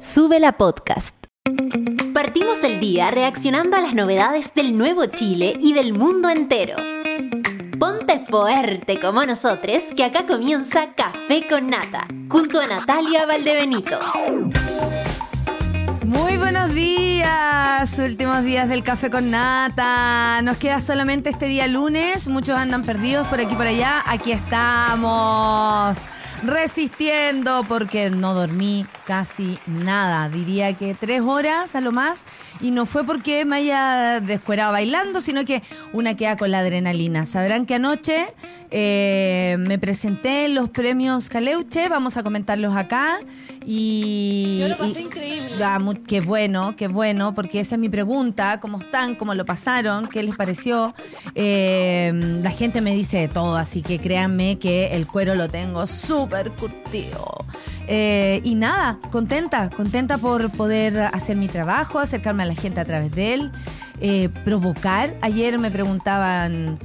Sube la podcast. Partimos el día reaccionando a las novedades del nuevo Chile y del mundo entero. Ponte fuerte como nosotros, que acá comienza Café con Nata, junto a Natalia Valdebenito. Muy buenos días, últimos días del café con nata. Nos queda solamente este día lunes, muchos andan perdidos por aquí y por allá. Aquí estamos resistiendo porque no dormí casi nada. Diría que tres horas a lo más. Y no fue porque me haya descuerado bailando, sino que una queda con la adrenalina. Sabrán que anoche eh, me presenté en los premios Caleuche. Vamos a comentarlos acá. Y. Yo lo pasé increíble. Ah, qué bueno, qué bueno, porque esa es mi pregunta. ¿Cómo están? ¿Cómo lo pasaron? ¿Qué les pareció? Eh, la gente me dice de todo, así que créanme que el cuero lo tengo súper Eh, y nada, contenta, contenta por poder hacer mi trabajo, acercarme a la gente a través de él, eh, provocar. Ayer me preguntaban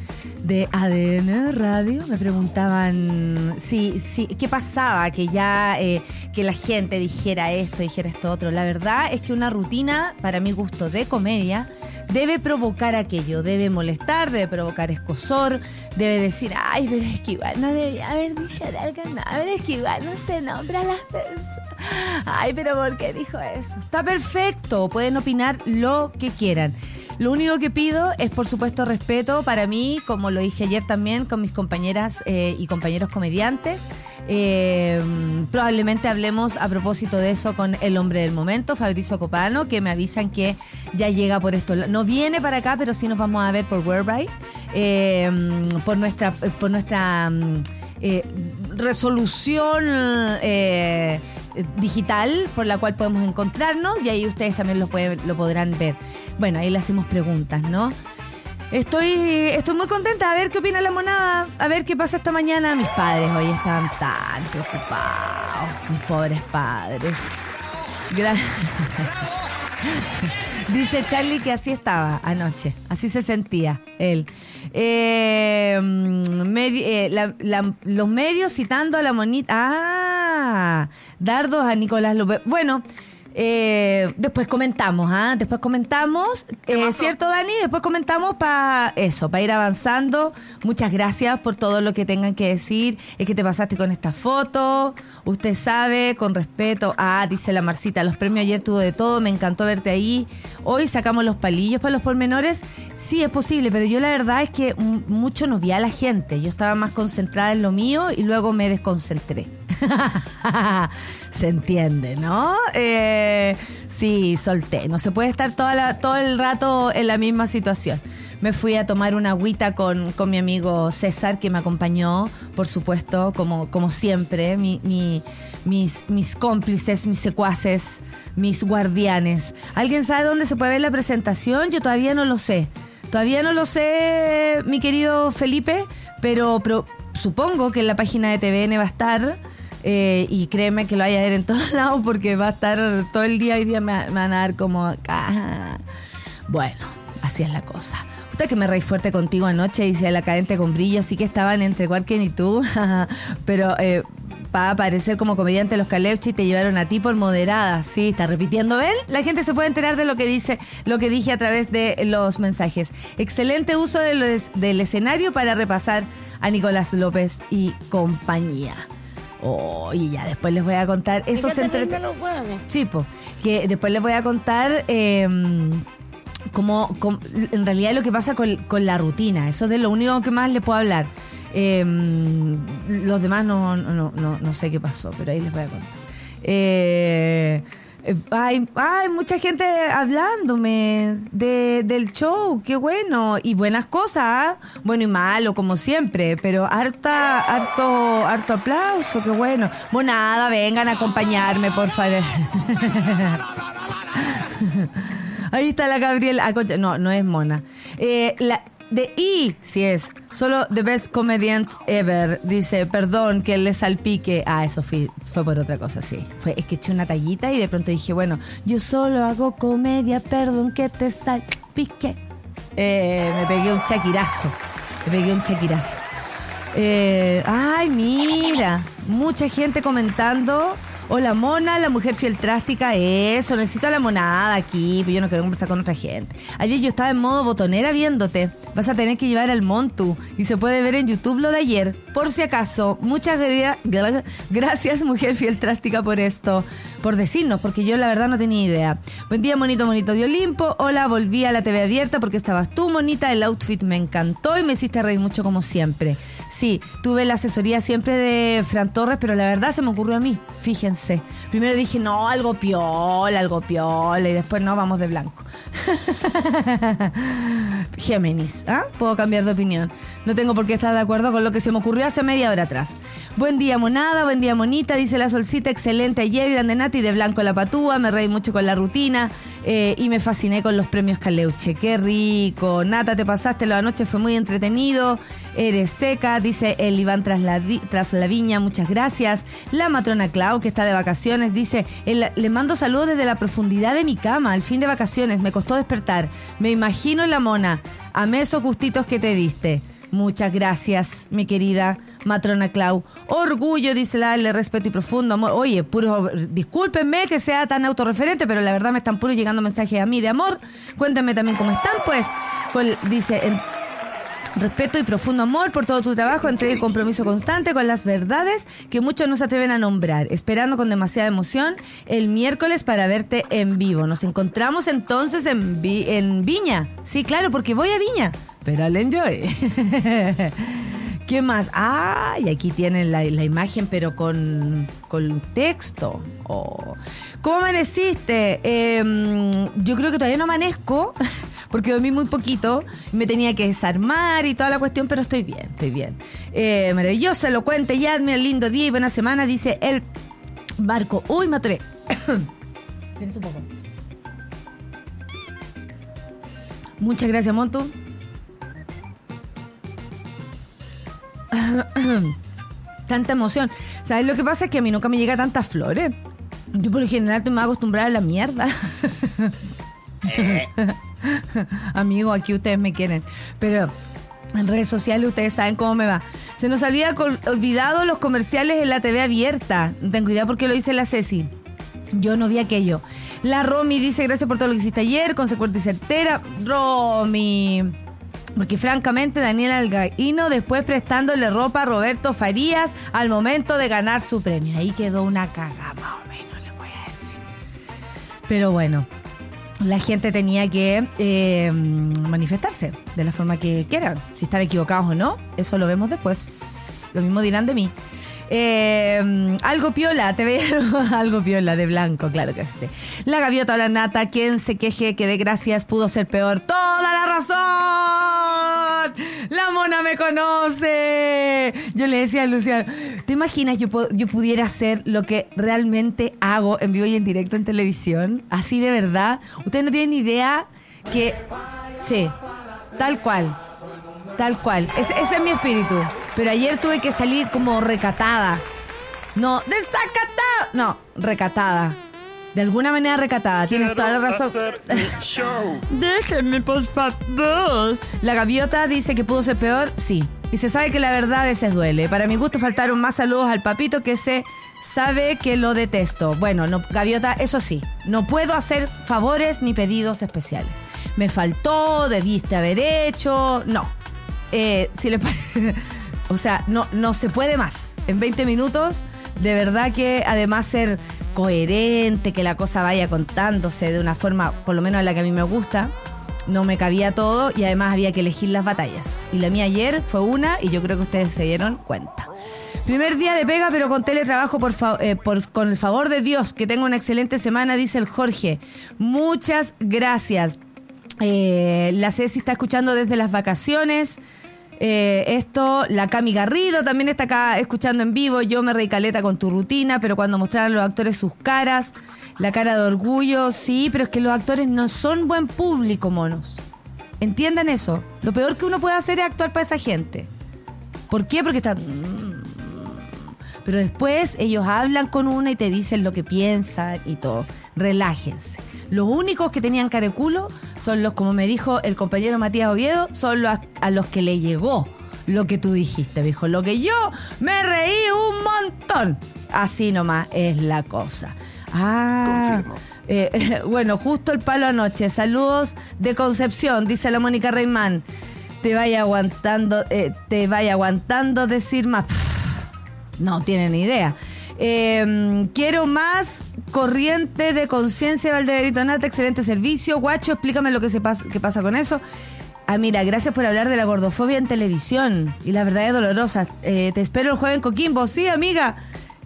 de ADN Radio, me preguntaban si, si, qué pasaba, que ya eh, que la gente dijera esto, dijera esto otro. La verdad es que una rutina, para mi gusto, de comedia, debe provocar aquello, debe molestar, debe provocar escosor, debe decir, ay, pero es que igual no debía haber dicho algo, no, pero es que igual no se nombra a las personas. Ay, pero ¿por qué dijo eso? Está perfecto, pueden opinar lo que quieran. Lo único que pido es, por supuesto, respeto para mí, como lo dije ayer también con mis compañeras eh, y compañeros comediantes. Eh, probablemente hablemos a propósito de eso con el hombre del momento, Fabrizio Copano, que me avisan que ya llega por esto. No viene para acá, pero sí nos vamos a ver por Whereby, eh, por nuestra, por nuestra eh, resolución. digital por la cual podemos encontrarnos y ahí ustedes también lo, pueden, lo podrán ver. Bueno, ahí le hacemos preguntas, ¿no? Estoy, estoy muy contenta a ver qué opina la monada, a ver qué pasa esta mañana. Mis padres hoy estaban tan preocupados, mis pobres padres. Gra- Dice Charlie que así estaba anoche, así se sentía él. Eh, eh, los medios citando a la monita. Ah, dardos a Nicolás López. Bueno, eh, después comentamos, ¿ah? Después comentamos, eh, ¿cierto, Dani? Después comentamos para eso, para ir avanzando. Muchas gracias por todo lo que tengan que decir. Es que te pasaste con esta foto. Usted sabe, con respeto. Ah, dice la Marcita, los premios ayer tuvo de todo. Me encantó verte ahí. Hoy sacamos los palillos para los pormenores. Sí, es posible, pero yo la verdad es que mucho no vi a la gente. Yo estaba más concentrada en lo mío y luego me desconcentré. se entiende, ¿no? Eh, sí, solté. No se puede estar todo el rato en la misma situación. Me fui a tomar una agüita con, con mi amigo César, que me acompañó, por supuesto, como, como siempre, mi- mi- mis, mis cómplices, mis secuaces, mis guardianes. ¿Alguien sabe dónde se puede ver la presentación? Yo todavía no lo sé. Todavía no lo sé, mi querido Felipe, pero, pero supongo que en la página de TVN va a estar. Eh, y créeme que lo vaya a ver en todos lados porque va a estar todo el día. Hoy día me, van a dar como. ah. Bueno, así es la cosa. Usted que me reí fuerte contigo anoche, dice la cadente con brillo, así que estaban entre Warken y tú. Pero eh, para aparecer como comediante los Caleuchi te llevaron a ti por moderada. Sí, está repitiendo él. La gente se puede enterar de lo que dice, lo que dije a través de los mensajes. Excelente uso del escenario para repasar a Nicolás López y compañía. Oh, y ya después les voy a contar esos ¿Qué te entre... rindan los hueones? Chipo, que después les voy a contar eh, como, como- en realidad lo que pasa con, con la rutina. Eso es de lo único que más les puedo hablar. Eh, los demás no, no, no, no sé qué pasó, pero ahí les voy a contar. Eh, hay, hay mucha gente hablándome de, del show, qué bueno, y buenas cosas, bueno y malo como siempre, pero harta, harto, harto aplauso, qué bueno. Bueno, nada, vengan a acompañarme, por favor. Ahí está la Gabriela. ah, No, no es mona. Eh, de I, sí es. Solo The Best Comedian Ever. Dice, perdón que le salpique. Ah, eso fue, fue por otra cosa, sí. Fue, es que eché una tallita y de pronto dije, bueno, yo solo hago comedia, perdón que te salpique. Eh, me pegué un chaquirazo. Me pegué un chaquirazo. Eh, ay, mira, mucha gente comentando. Hola, mona, la mujer fiel trástica. Eso, necesito a la monada aquí, pero yo no quiero conversar con otra gente. Ayer yo estaba en modo botonera viéndote. Vas a tener que llevar al Montu y se puede ver en YouTube lo de ayer. Por si acaso, muchas gracias, mujer fiel trástica, por esto, por decirnos, porque yo la verdad no tenía idea. Buen día, monito, monito de Olimpo. Hola, volví a la TV abierta porque estabas tú, monita. El outfit me encantó y me hiciste reír mucho como siempre. Sí, tuve la asesoría siempre de Fran Torres, pero la verdad se me ocurrió a mí, fíjense. Primero dije, no, algo piola, algo piola, y después no, vamos de blanco. Géminis, ¿ah? Puedo cambiar de opinión. No tengo por qué estar de acuerdo con lo que se me ocurrió hace media hora atrás. Buen día, monada, buen día, monita, dice la solcita, excelente ayer, grande Nati, de blanco la patúa, me reí mucho con la rutina eh, y me fasciné con los premios Caleuche. Qué rico. Nata, te pasaste la noche, fue muy entretenido. Eres seca, dice el Iván tras la, tras la viña, muchas gracias. La matrona Clau, que está de vacaciones, dice, le mando saludos desde la profundidad de mi cama, al fin de vacaciones, me costó despertar. Me imagino la mona. Amé esos gustitos que te diste. Muchas gracias, mi querida matrona Clau. Orgullo, dice la le respeto y profundo amor. Oye, puro, discúlpenme que sea tan autorreferente, pero la verdad me están puro llegando mensajes a mí de amor. Cuéntenme también cómo están, pues. dice, Respeto y profundo amor por todo tu trabajo, entrega y compromiso constante con las verdades que muchos no se atreven a nombrar. Esperando con demasiada emoción el miércoles para verte en vivo. Nos encontramos entonces en, Viña. Sí, claro, porque voy a Viña. Pero al enjoy. ¿Qué más? Ah, y aquí tienen la, imagen, pero con, con texto. Oh. ¿Cómo amaneciste? Em, yo creo que todavía no amanezco, porque dormí muy poquito. Me tenía que desarmar y toda la cuestión, pero estoy bien, estoy bien. Eh, maravilloso, elocuente, ya, mira, lindo día y buena semana, dice el barco. Uy, me atoré. Muchas gracias, Montu. tanta emoción. ¿Sabes lo que pasa? Es que a mí nunca me llega tantas flores. Yo por lo general estoy más acostumbrada a la mierda. Amigo, aquí ustedes me quieren. Pero en redes sociales ustedes saben cómo me va. Se nos había olvidado los comerciales en la TV abierta. No tengo idea por qué lo dice la Ceci. Yo no vi aquello. La Romy dice gracias por todo lo que hiciste ayer, consecuente y certera. Romy. Porque francamente Daniel Algaino después prestándole ropa a Roberto Farías al momento de ganar su premio. Ahí quedó una caga más o menos, le voy a decir. Pero bueno, la gente tenía que eh, manifestarse de la forma que quieran. Si están equivocados o no, eso lo vemos después. Lo mismo dirán de mí. Eh, algo piola, te veo algo piola de blanco, claro que sí. La gaviota o la nata, quien se queje que de gracias pudo ser peor. ¡Toda la razón! La mona me conoce. Yo le decía a Luciano, ¿te imaginas yo, yo pudiera hacer lo que realmente hago en vivo y en directo en televisión? Así de verdad. Ustedes no tienen idea que... Sí, tal cual. Tal cual. ese es mi espíritu. Pero ayer tuve que salir como recatada. No, desacatada. No, recatada. De alguna manera recatada. Tienes toda la razón. Déjenme, por favor. La gaviota dice que pudo ser peor. Sí. Y se sabe que la verdad a veces duele. Para mi gusto faltaron más saludos al papito que se sabe que lo detesto. Bueno, no, gaviota, eso sí. No puedo hacer favores ni pedidos especiales. Me faltó, debiste haber hecho. No. Eh, si le parece. O sea, no, no se puede más. En 20 minutos, de verdad que además ser coherente, que la cosa vaya contándose de una forma, por lo menos en la que a mí me gusta, no me cabía todo y además había que elegir las batallas. Y la mía ayer fue una y yo creo que ustedes se dieron cuenta. Primer día de pega, pero con teletrabajo, por, eh, con el favor de Dios. Que tenga una excelente semana, dice el Jorge. Muchas gracias. Eh, la Ceci está escuchando desde las vacaciones. Eh, esto, la Cami Garrido también está acá escuchando en vivo. Yo me caleta con tu rutina, pero cuando mostraron los actores sus caras, la cara de orgullo, sí, pero es que los actores no son buen público, monos. Entiendan eso. Lo peor que uno puede hacer es actuar para esa gente. ¿Por qué? Porque están. Mm, pero después ellos hablan con una y te dicen lo que piensan y todo. Relájense. Los únicos que tenían careculo son los, como me dijo el compañero Matías Oviedo, son los a los que le llegó lo que tú dijiste, dijo. Lo que yo me reí un montón. Así nomás es la cosa. Ah. Eh, bueno, justo el palo anoche. Saludos de Concepción, dice la Mónica Reimán. Te vaya aguantando, eh, te vaya aguantando decir más. no tienen idea. Em, quiero más corriente de conciencia, Valdeberito Nata, excelente servicio. Guacho, explícame lo que, se pasa, qué pasa con eso. Ah, mira, gracias por hablar de la gordofobia en televisión. Y la verdad es dolorosa. Eh, te espero el jueves en Coquimbo. Sí, amiga.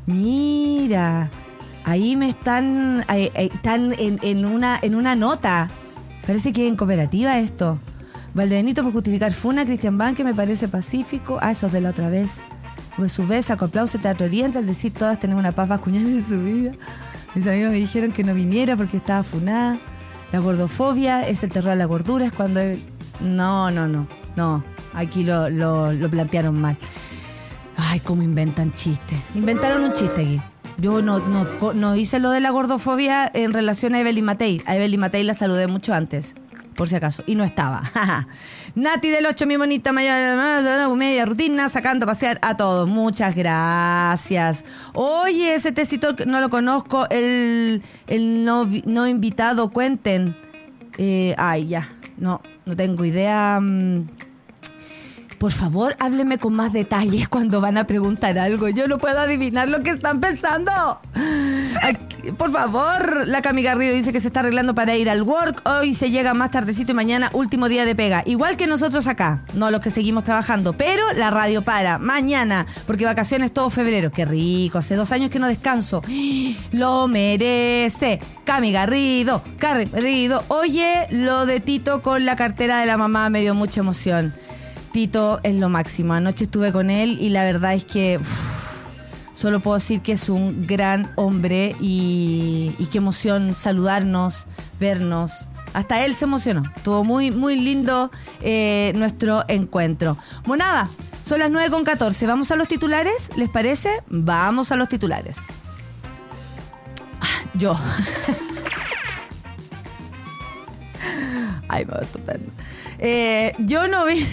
Mira, ahí me están, están en, una, en una nota. Parece que en cooperativa esto. Valdebenito por justificar Funa, Cristian Banque me parece pacífico. Ah, eso es de la otra vez. Por su vez, saco aplauso Teatro Oriente al decir todas tenemos una paz vascuñana en su vida. Mis amigos me dijeron que no viniera porque estaba funada. La gordofobia es el terror a la gordura, es cuando... No, no, no, no. Aquí lo, lo, plantearon mal. Ay, cómo inventan chistes. Inventaron un chiste aquí. Yo no, no, no hice lo de la gordofobia en relación a Evelyn Matei. A Evelyn Matei la saludé mucho antes, por si acaso, y no estaba. Nati del 8, mi bonita mayor, media rutina, sacando a pasear a todos. Muchas gracias. Oye, ese tecito no lo conozco, el, el no, no invitado, cuenten. Eh, ay, ya, no, no tengo idea. Por favor, hábleme con más detalles cuando van a preguntar algo. Yo no puedo adivinar lo que están pensando. por favor, la Cami Garrido dice que se está arreglando para ir al work. Hoy se llega más tardecito y mañana último día de pega. Igual que nosotros acá, no los que seguimos trabajando. Pero la radio para mañana, porque vacaciones todo febrero. Qué rico, hace dos años que no descanso. Lo merece. Cami Garrido, Garrido. Oye, lo de Tito con la cartera de la mamá me dio mucha emoción. Es lo máximo. Anoche estuve con él y la verdad es que solo puedo decir que es un gran hombre y, qué emoción saludarnos, vernos. Hasta él se emocionó. Estuvo muy, muy lindo eh, nuestro encuentro. Bueno, nada, son las 9 con 14. ¿Vamos a los titulares? ¿Les parece? Vamos a los titulares. Ah, yo. Ay, me estupendo. Eh, yo no vi.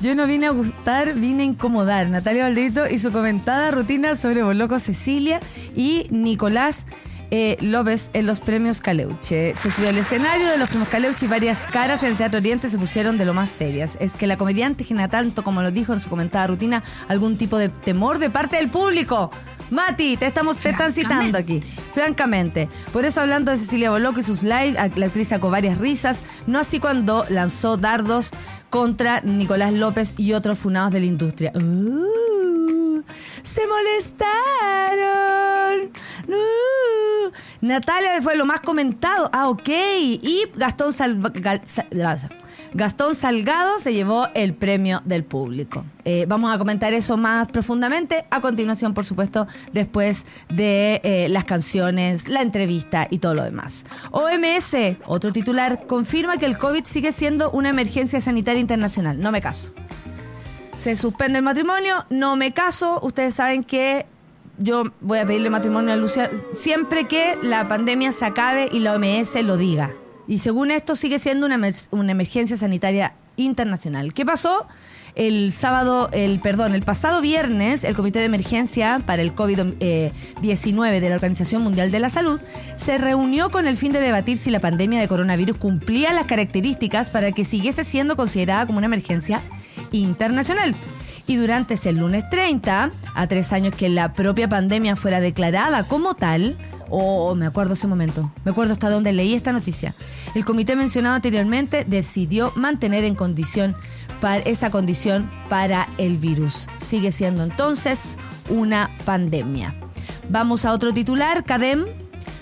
Yo no vine a gustar, vine a incomodar. Natalia Valdito y su comentada rutina sobre Boloco Cecilia y Nicolás eh, López en los premios Caleuche. Se subió al escenario de los premios Caleuche y varias caras en el Teatro Oriente se pusieron de lo más serias. Es que la comediante genera tanto, como lo dijo en su comentada rutina, algún tipo de temor de parte del público. Mati, te estamos te están citando aquí, francamente. Por eso hablando de Cecilia Boloco y sus live, la actriz sacó varias risas, no así cuando lanzó dardos contra Nicolás López y otros funados de la industria. Uh, se molestaron. Uh. Natalia fue lo más comentado. Ah, ok. Y Gastón Salgado Gastón Salgado se llevó el premio del público. Eh, vamos a comentar eso más profundamente a continuación, por supuesto, después de eh, las canciones, la entrevista y todo lo demás. OMS, otro titular, confirma que el COVID sigue siendo una emergencia sanitaria internacional. No me caso. Se suspende el matrimonio, no me caso. Ustedes saben que yo voy a pedirle matrimonio a Lucia siempre que la pandemia se acabe y la OMS lo diga. Y según esto sigue siendo una, una emergencia sanitaria internacional. ¿Qué pasó? El sábado, el perdón, el pasado viernes, el Comité de Emergencia para el COVID-19 de la Organización Mundial de la Salud se reunió con el fin de debatir si la pandemia de coronavirus cumplía las características para que siguiese siendo considerada como una emergencia internacional. Y durante ese lunes 30, a tres años que la propia pandemia fuera declarada como tal, Oh, me acuerdo ese momento. Me acuerdo hasta donde leí esta noticia. El comité mencionado anteriormente decidió mantener en condición para esa condición para el virus. Sigue siendo entonces una pandemia. Vamos a otro titular, Cadem.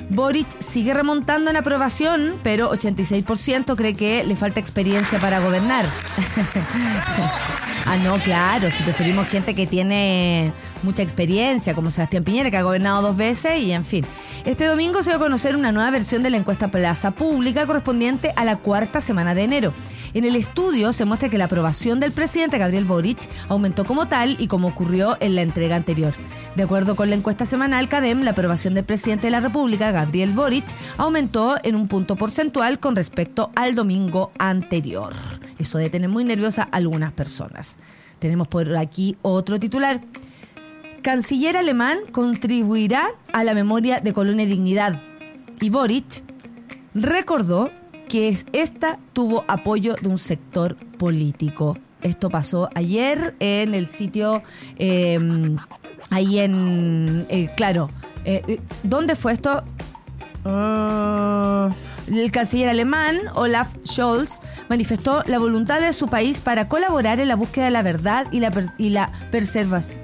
Boric sigue remontando en aprobación, pero 86% cree que le falta experiencia para gobernar. ah, no, claro, si preferimos gente que tiene mucha experiencia, como Sebastián Piñera, que ha gobernado dos veces y en fin. Este domingo se va a conocer una nueva versión de la encuesta Plaza Pública correspondiente a la cuarta semana de enero. En el estudio se muestra que la aprobación del presidente Gabriel Boric aumentó como tal y como ocurrió en la entrega anterior. De acuerdo con la encuesta semanal CADEM, la aprobación del presidente de la República, Gabriel Boric, aumentó en un punto porcentual con respecto al domingo anterior. Eso debe tener muy nerviosa a algunas personas. Tenemos por aquí otro titular. Canciller alemán contribuirá a la memoria de Colonia Dignidad. Y Boric recordó que esta tuvo apoyo de un sector político. Esto pasó ayer en el sitio, em, ahí en, eh, claro, eh, eh, ¿dónde fue esto? Ah, el canciller alemán Olaf Scholz manifestó la voluntad de su país para colaborar en la búsqueda de la verdad y la, y la preservación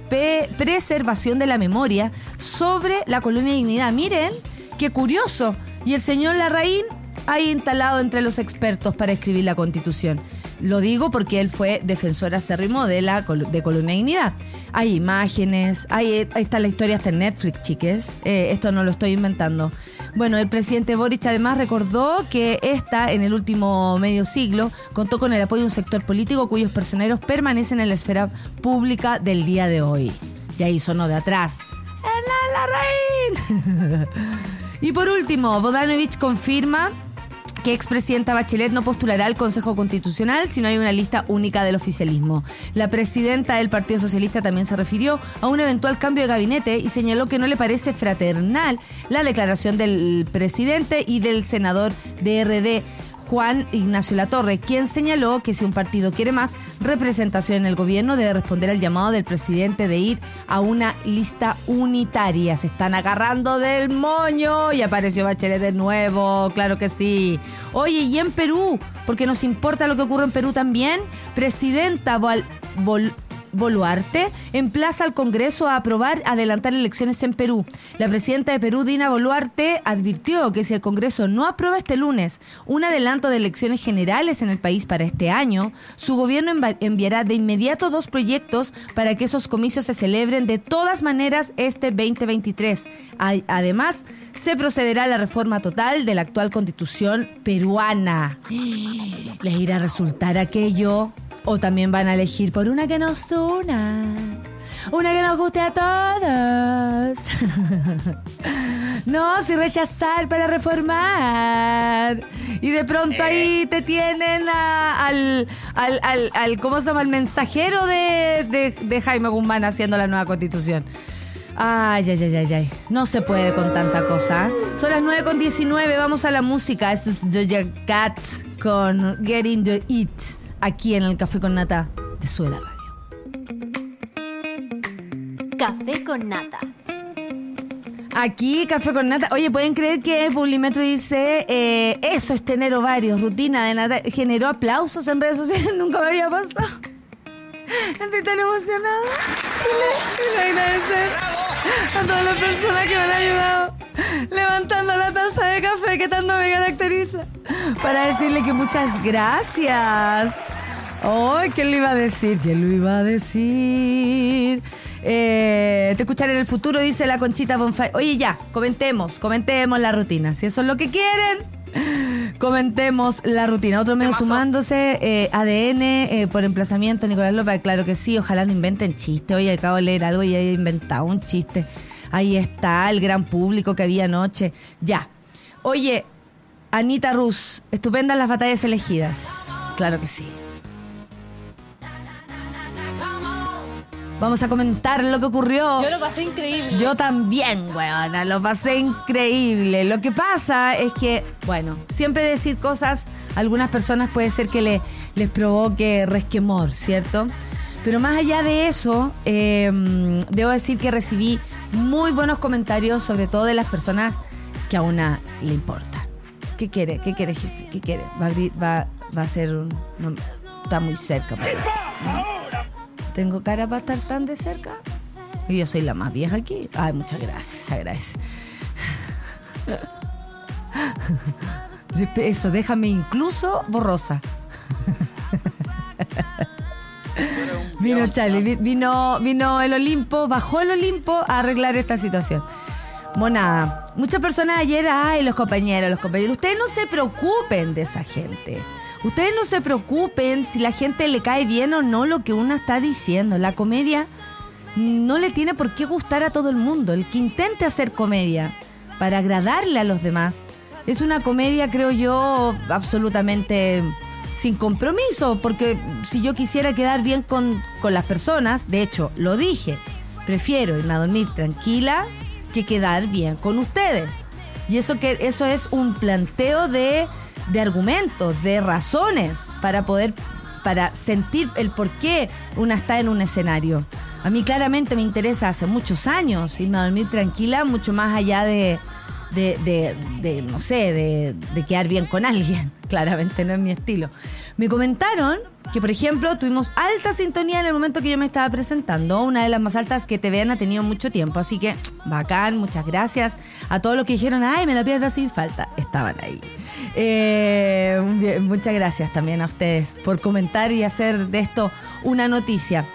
de la memoria sobre la colonia dignidad. Miren, qué curioso. Y el señor Larraín ahí instalado entre los expertos para escribir la constitución. Lo digo porque él fue defensor acérrimo de la de Colonia Dignidad. Hay imágenes, hay, ahí está la historia hasta en Netflix, chiques. Eh, esto no lo estoy inventando. Bueno, el presidente Boric además recordó que esta, en el último medio siglo, contó con el apoyo de un sector político cuyos personeros permanecen en la esfera pública del día de hoy. Y ahí sonó de atrás. la y por último, Bodanovich confirma que expresidenta Bachelet no postulará al Consejo Constitucional si no hay una lista única del oficialismo. La presidenta del Partido Socialista también se refirió a un eventual cambio de gabinete y señaló que no le parece fraternal la declaración del presidente y del senador de RD Juan Ignacio Latorre, quien señaló que si un partido quiere más representación en el gobierno debe responder al llamado del presidente de ir a una lista unitaria. Se están agarrando del moño y apareció Bachelet de nuevo, claro que sí. Oye, y en Perú, porque nos importa lo que ocurre en Perú también, presidenta Boluarte emplaza al Congreso a aprobar adelantar elecciones en Perú. La presidenta de Perú, Dina Boluarte, advirtió que si el Congreso no aprueba este lunes un adelanto de elecciones generales en el país para este año, su gobierno enviará de inmediato dos proyectos para que esos comicios se celebren de todas maneras este 2023. Además, se procederá a la reforma total de la actual constitución peruana. ¿Les irá a resultar aquello? O también van a elegir por una que nos una. Una que nos guste a todos. no, si rechazar para reformar. Y de pronto ahí te tienen al, al, al, ¿cómo se llama? El mensajero de, de, Jaime Guzmán haciendo la nueva constitución. Ay, ay, ay, ay, ay. No se puede con tanta cosa. Son las 9 con 19. Vamos a la música. Esto es Doja Cat con Getting the It aquí en el Café con Nata de Suela Radio. Café con Nata. Aquí, Café con Nata. Oye, ¿pueden creer que Publimetro dice eh, eso es tener ovarios, rutina de nata? Generó aplausos en redes sociales, nunca me había pasado. Estoy tan emocionada. Chile, y agradecer a todas las personas que me han ayudado levantando la taza de café que tanto me caracteriza para decirle que muchas gracias. ¡Ay, ¿quién lo iba a decir? ¿Quién lo iba a decir? Eh, te escucharé en el futuro, dice la Conchita Bonfire. Oye, ya, comentemos, comentemos la rutina. Si eso es lo que quieren, comentemos la rutina. Otro medio sumándose, eh, ADN eh, por emplazamiento, Nicolás López. Claro que sí, ojalá no inventen chiste. Oye, acabo de leer algo y he inventado un chiste. Ahí está el gran público que había anoche. Ya. Oye, Anita Rus, estupendas las batallas elegidas. Claro que sí. Vamos a comentar lo que ocurrió. Yo lo pasé increíble. Yo también, weona, lo pasé increíble. Lo que pasa es que, bueno, siempre decir cosas a algunas personas puede ser que le, les provoque resquemor, ¿cierto? Pero más allá de eso, em, debo decir que recibí muy buenos comentarios, sobre todo de las personas que a una le importa. ¿Qué quiere? ¿Qué quiere, jefe? ¿Qué quiere? Va a, va, a ser un... está muy cerca, parece. ¿Tengo cara para estar tan de cerca? Y yo soy la más vieja aquí. Ay, muchas gracias, agradece. Eso, déjame incluso borrosa. Vino Charlie, vino, vino el Olimpo, bajó el Olimpo a arreglar esta situación. Monada. Muchas personas ayer, ay, los compañeros, los compañeros, ustedes no se preocupen de esa gente. Ustedes no se preocupen si la gente le cae bien o no lo que uno está diciendo. La comedia no le tiene por qué gustar a todo el mundo. El que intente hacer comedia para agradarle a los demás es una comedia, creo yo, absolutamente sin compromiso, porque si yo quisiera quedar bien con, las personas, de hecho, lo dije, prefiero irme a dormir tranquila que quedar bien con ustedes. Y eso, que, eso es un planteo de, de argumentos, de razones para poder, para sentir el por qué una está en un escenario. A mí claramente me interesa hace muchos años irme a dormir tranquila, mucho más allá de, de, de, no sé, de, de, quedar bien con alguien. Claramente no es mi estilo. Me comentaron que, por ejemplo, tuvimos alta sintonía en el momento que yo me estaba presentando, una de las más altas que TVN ha tenido mucho tiempo. Así que, bacán, muchas gracias a todos los que dijeron, ay, me la pierdo sin falta. Estaban ahí. Eh, muchas gracias también a ustedes por comentar y hacer de esto una noticia.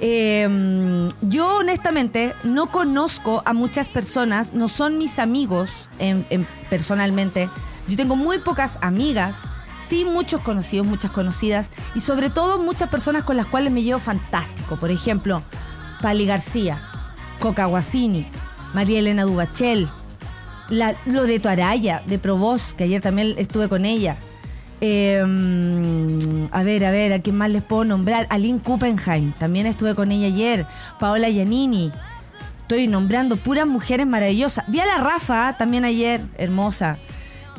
Eh, yo honestamente no conozco a muchas personas, no son mis amigos personalmente. Yo tengo muy pocas amigas, sí muchos conocidos, muchas conocidas y sobre todo muchas personas con las cuales me llevo fantástico. Por ejemplo, Pali García, Coca Guasini, María Elena Dubachel, la Loreto Araya de Provost, que ayer también estuve con ella. Em, a ver, a ver, ¿a quién más les puedo nombrar? Aline Kuppenheim, también estuve con ella ayer. Paola Giannini. Estoy nombrando puras mujeres maravillosas. Vi a la Rafa también ayer, hermosa.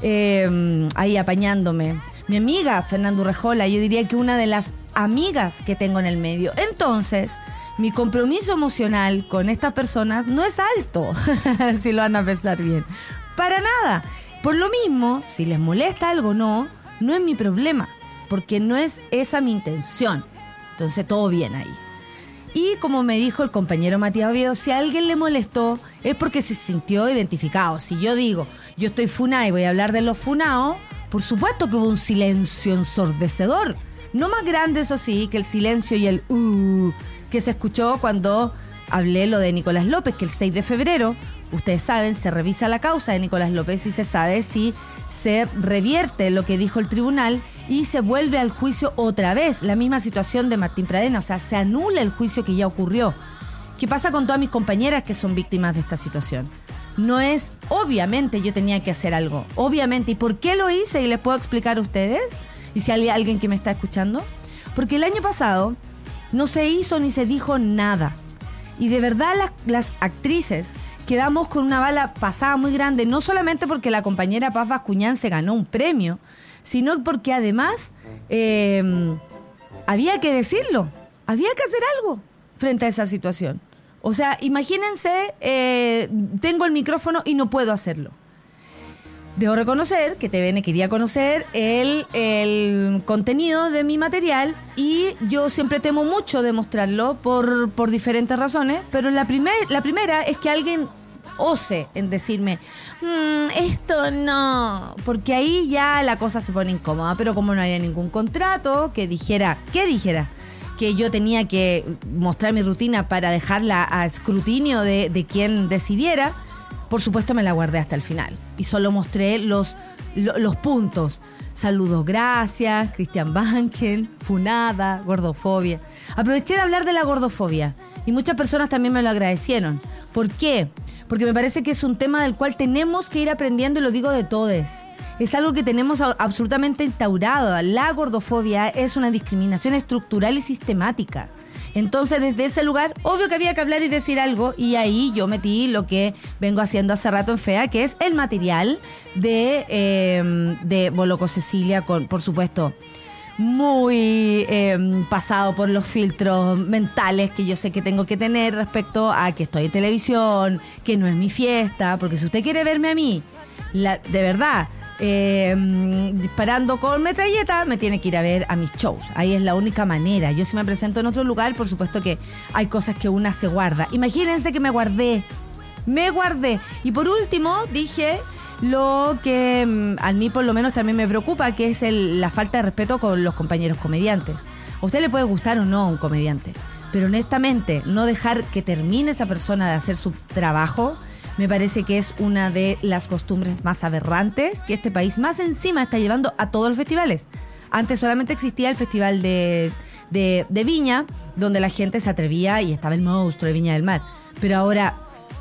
Em, ahí apañándome. Mi amiga Fernando Rejola, yo diría que una de las amigas que tengo en el medio. Entonces, mi compromiso emocional con estas personas no es alto, si lo van a pensar bien. Para nada. Por lo mismo, si les molesta algo o no, no es mi problema, porque no es esa mi intención. Entonces todo bien ahí. Y como me dijo el compañero Matías Oviedo, si a alguien le molestó es porque se sintió identificado. Si yo digo, yo estoy funada y voy a hablar de los funados, por supuesto que hubo un silencio ensordecedor. No más grande, eso sí, que el silencio y el uh que se escuchó cuando hablé lo de Nicolás López, que el 6 de febrero ustedes saben, se revisa la causa de Nicolás López y se sabe si se revierte lo que dijo el tribunal y se vuelve al juicio otra vez. La misma situación de Martín Pradena, o sea, se anula el juicio que ya ocurrió. ¿Qué pasa con todas mis compañeras que son víctimas de esta situación? No es, obviamente yo tenía que hacer algo, obviamente. ¿Y por qué lo hice? Y les puedo explicar a ustedes, y si hay alguien que me está escuchando. Porque el año pasado no se hizo ni se dijo nada. Y de verdad las, las actrices quedamos con una bala pasada muy grande, no solamente porque la compañera Paz Vascuñán se ganó un premio, sino porque además em, había que decirlo, había que hacer algo frente a esa situación. O sea, imagínense, eh, tengo el micrófono y no puedo hacerlo. Debo reconocer que TVN quería conocer el, el, contenido de mi material y yo siempre temo mucho demostrarlo por, por diferentes razones, pero la, primer, la primera es que alguien ose en decirme, mm, esto no, porque ahí ya la cosa se pone incómoda, pero como no había ningún contrato que dijera, ¿qué dijera? que yo tenía que mostrar mi rutina para dejarla a escrutinio de, de quien decidiera, por supuesto me la guardé hasta el final y solo mostré los, los, puntos. Saludos, gracias, Cristian Banken, Funada, gordofobia. Aproveché de hablar de la gordofobia y muchas personas también me lo agradecieron. ¿Por qué? Porque me parece que es un tema del cual tenemos que ir aprendiendo y lo digo de todes. Es algo que tenemos absolutamente instaurado. La gordofobia es una discriminación estructural y sistemática. Entonces, desde ese lugar, obvio que había que hablar y decir algo, y ahí yo metí lo que vengo haciendo hace rato en FEA, que es el material de, eh, de Boloco Cecilia, por supuesto, muy em, pasado por los filtros mentales que yo sé que tengo que tener respecto a que estoy en televisión, que no es mi fiesta, porque si usted quiere verme a mí, la, de verdad, em, disparando con metralleta, me tiene que ir a ver a mis shows. Ahí es la única manera. Yo si me presento en otro lugar, por supuesto que hay cosas que una se guarda. Imagínense que me guardé. Me guardé. Y por último, dije lo que mm, a mí por lo menos también me preocupa, que es la falta de respeto con los compañeros comediantes. A usted le puede gustar o no un comediante, pero honestamente no dejar que termine esa persona de hacer su trabajo, me parece que es una de las costumbres más aberrantes que este país más encima está llevando a todos los festivales. Antes solamente existía el festival de, de Viña, donde la gente se atrevía y estaba el monstruo de Viña del Mar. Pero ahora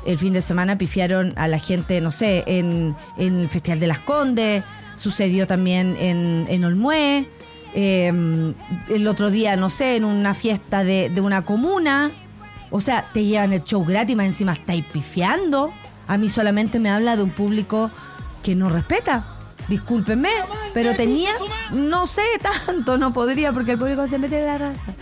el fin de semana pifiaron a la gente, no sé, en, el Festival de las Condes, sucedió también en, en Olmué, em, el otro día, no sé, en una fiesta de, una comuna. O sea, te llevan el show gratis, más encima estáis pifiando. A mí solamente me habla de un público que no respeta. Discúlpenme, pero tenía, no sé tanto, no podría, porque el público siempre tiene la raza.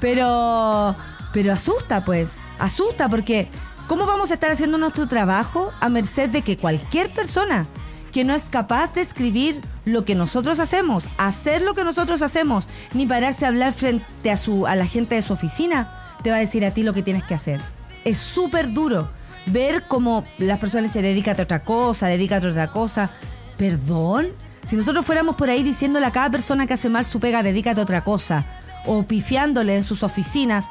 Pero, pero asusta, pues, asusta, porque ¿cómo vamos a estar haciendo nuestro trabajo a merced de que cualquier persona que no es capaz de escribir lo que nosotros hacemos, hacer lo que nosotros hacemos, ni pararse a hablar frente a, su, a la gente de su oficina, te va a decir a ti lo que tienes que hacer. Es súper duro ver cómo las personas se dedican a otra cosa, dedican a otra cosa. ¿Perdón? Si nosotros fuéramos por ahí diciéndole a cada persona que hace mal su pega, dedícate a otra cosa, o pifiándole en sus oficinas,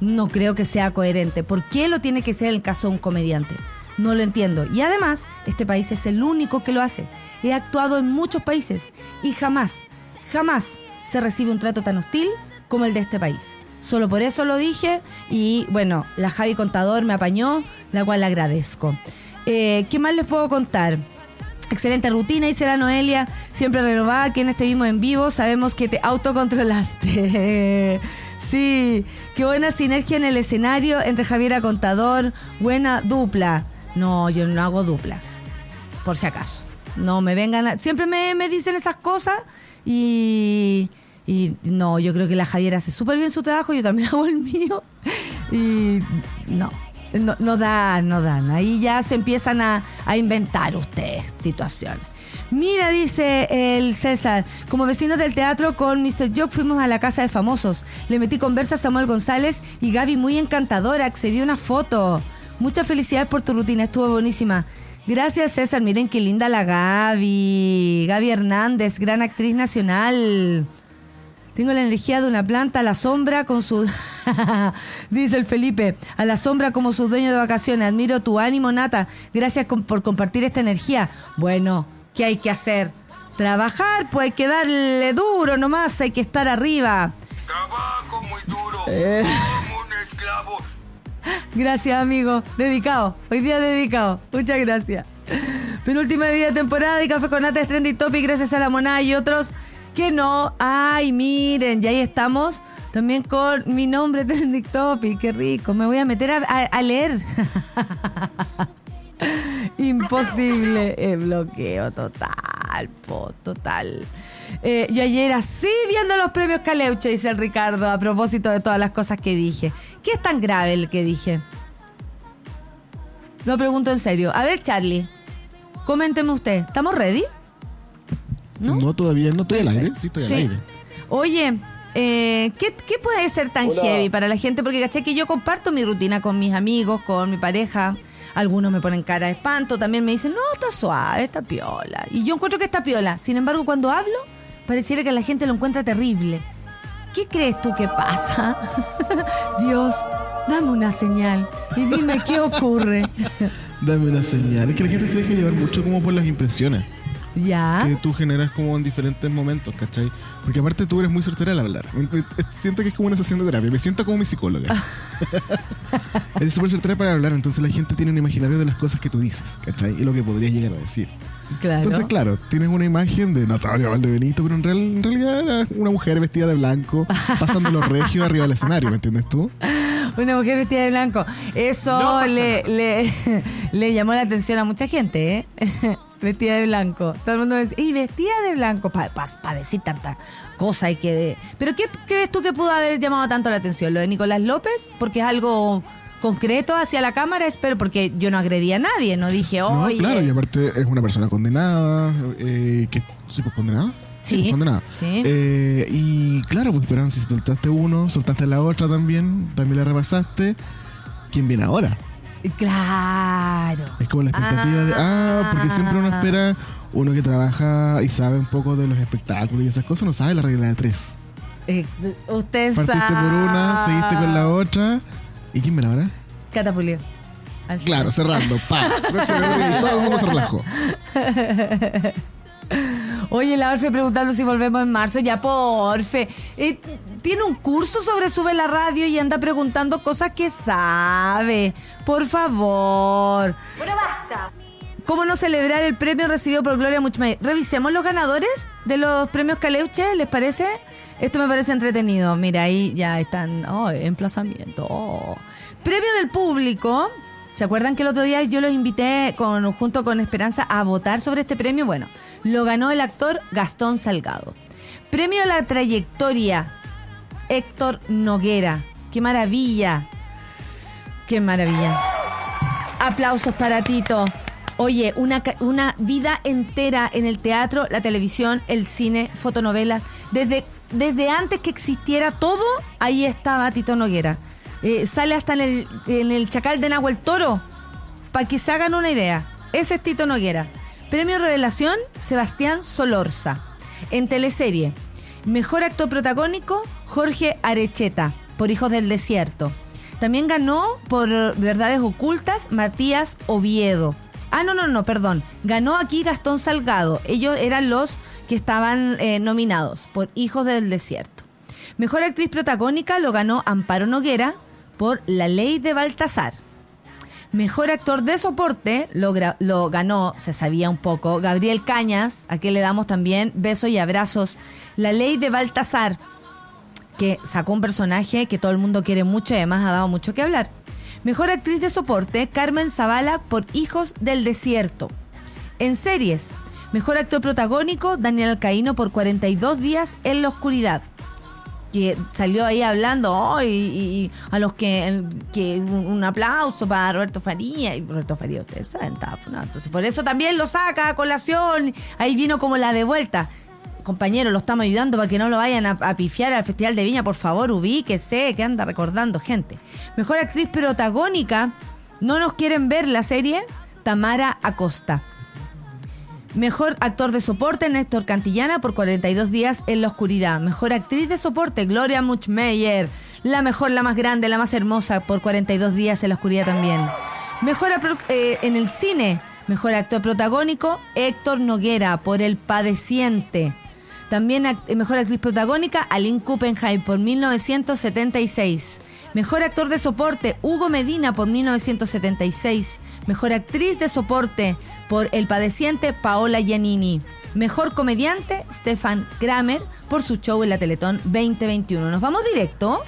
no creo que sea coherente. ¿Por qué lo tiene que ser el caso de un comediante? No lo entiendo. Y además, este país es el único que lo hace. He actuado en muchos países y jamás, jamás se recibe un trato tan hostil como el de este país. Solo por eso lo dije y bueno, la Javi Contador me apañó, la cual agradezco. Eh, ¿Qué más les puedo contar? Excelente rutina, dice la Noelia, siempre renovada, quienes te vimos en vivo, sabemos que te autocontrolaste. sí, qué buena sinergia en el escenario entre Javiera Contador, buena dupla. No, yo no hago duplas, por si acaso. No me vengan, a- siempre me, me dicen esas cosas y, y no, yo creo que la Javiera hace súper bien su trabajo, yo también hago el mío y no. No, no dan, no dan. Ahí ya se empiezan a, a inventar ustedes situaciones. Mira, dice el César, como vecinos del teatro con Mr. Jock fuimos a la casa de famosos. Le metí conversa a Samuel González y Gaby muy encantadora, accedió a una foto. Muchas felicidades por tu rutina, estuvo buenísima. Gracias César, miren qué linda la Gaby. Gaby Hernández, gran actriz nacional. Tengo la energía de una planta a la sombra con su... Dice el Felipe, a la sombra como su dueño de vacaciones. Admiro tu ánimo, Nata. Gracias por compartir esta energía. Bueno, ¿qué hay que hacer? Trabajar, pues hay que darle duro nomás, hay que estar arriba. Trabajo muy duro, Eh. como un esclavo. Gracias, amigo. Dedicado. Hoy día dedicado. Muchas gracias. Penúltima día de temporada y Café con Nata es Trendy Topic gracias a la monada y otros que no. Ay, miren, y ahí estamos también con mi nombre Trendy Topic. Qué rico. Me voy a meter a, a- a leer. Imposible. Eh, bloqueo total, po, total. Eh, yo ayer así viendo los premios Caleuche, dice el Ricardo, a propósito de todas las cosas que dije. ¿Qué es tan grave el que dije? Lo pregunto en serio. A ver, Charlie, coménteme usted. ¿Estamos ready? ¿No? todavía no estoy al aire. Sí, estoy Sí. al aire. Oye, eh, ¿qué, qué puede ser tan heavy para la gente? Porque caché que yo comparto mi rutina con mis amigos, con mi pareja. Algunos me ponen cara de espanto, también me dicen, no, está suave, está piola. Y yo encuentro que está piola. Sin embargo, cuando hablo, pareciera que la gente lo encuentra terrible. ¿Qué crees tú que pasa? Dios, dame una señal y dime qué ocurre. Dame una señal. Es que la gente se deja llevar mucho como por las impresiones ¿Ya? que tú generas como en diferentes momentos, ¿cachai? Porque aparte tú eres muy certera al hablar. Me- me- Siento que es como una sesión de terapia. Me siento como mi psicóloga. eres súper certera para hablar, entonces la gente tiene un imaginario de las cosas que tú dices, ¿cachai? Y lo que podrías llegar a decir. Claro. Entonces, claro, tienes una imagen de Natalia Valdebenito, pero en, real- en realidad era una mujer vestida de blanco, pasando los regios arriba del escenario, ¿me entiendes tú? Una mujer vestida de blanco. Eso No le, le, le llamó la atención a mucha gente, ¿eh? Vestida de blanco. Todo el mundo dice, y vestida de blanco, para decir tanta cosa y que... de- ¿Pero qué crees tú que pudo haber llamado tanto la atención? ¿Lo de Nicolás López? Porque es algo concreto hacia la cámara, espero, porque yo no agredí a nadie, no dije, No, oye... claro, y aparte es una persona condenada, eh, que sí, pues condenada. Sí, condenada. sí. Eh, y claro, pues pero si soltaste uno, soltaste la otra también, también la repasaste. ¿Quién viene ahora? Claro. Es como la expectativa de, ah, porque siempre uno espera, uno que trabaja y sabe un poco de los espectáculos y esas cosas, no sabe la regla de tres. Eh, usted Partiste por una, seguiste con la otra. ¿Y quién viene ahora? Catapulio. Al Claro, cerrando, pa. Todo el mundo se relajó. Oye, la Orfe preguntando si volvemos en marzo. Ya, porfe. Eh, tiene un curso sobre Sube la Radio y anda preguntando cosas que sabe. Por favor. Bueno, basta. ¿Cómo no celebrar el premio recibido por Gloria Muchmayer? Revisemos los ganadores de los premios Caleuche, ¿les parece? Esto me parece entretenido. Mira, ahí ya están. Oh, emplazamiento. Oh. Premio del público. ¿Se acuerdan que el otro día yo los invité junto con Esperanza a votar sobre este premio? Bueno, lo ganó el actor Gastón Salgado. Premio a la trayectoria. Héctor Noguera. ¡Qué maravilla! ¡Qué maravilla! Aplausos para Tito. Oye, una vida entera en el teatro, la televisión, el cine, fotonovelas. Desde, desde antes que existiera todo, ahí estaba Tito Noguera. Eh, sale hasta en el, en el Chacal de Nahuel Toro, para que se hagan una idea. Ese es Tito Noguera. Premio Revelación, Sebastián Solorza. En teleserie, Mejor actor protagónico, Jorge Arecheta, por Hijos del Desierto. También ganó por Verdades Ocultas, Matías Oviedo. Ah, no, no, no, perdón. Ganó aquí Gastón Salgado. Ellos eran los que estaban eh, nominados por Hijos del Desierto. Mejor actriz protagónica lo ganó Amparo Noguera por La Ley de Baltasar. Mejor actor de soporte lo, ganó, se sabía un poco, Gabriel Cañas, a quien le damos también besos y abrazos. La ley de Baltasar, que sacó un personaje que todo el mundo quiere mucho y además ha dado mucho que hablar. Mejor actriz de soporte, Carmen Zavala por Hijos del Desierto. En series, mejor actor protagónico, Daniel Alcaíno por 42 días en la oscuridad que salió ahí hablando oh, y, a los que, que un, aplauso para Roberto Faría y Roberto Faría ustedes saben estaba entonces por eso también lo saca a colación. Ahí vino como la de vuelta. Compañero lo estamos ayudando para que no lo vayan a, a pifiar al Festival de Viña. Por favor ubíquese que anda recordando gente. Mejor actriz protagónica no nos quieren ver la serie Tamara Acosta Mejor actor de soporte, Néstor Cantillana, por 42 días en la oscuridad. Mejor actriz de soporte, Gloria Muchmeyer. La mejor, la más grande, la más hermosa, por 42 días en la oscuridad también. Mejor eh, en el cine, mejor actor protagónico, Héctor Noguera, por El Padeciente. También mejor actriz protagónica, Aline Kuppenheim por 1976. Mejor actor de soporte, Hugo Medina por 1976. Mejor actriz de soporte por El Padeciente, Paola Giannini. Mejor comediante, Stefan Kramer por su show en la Teletón 2021. ¿Nos vamos directo?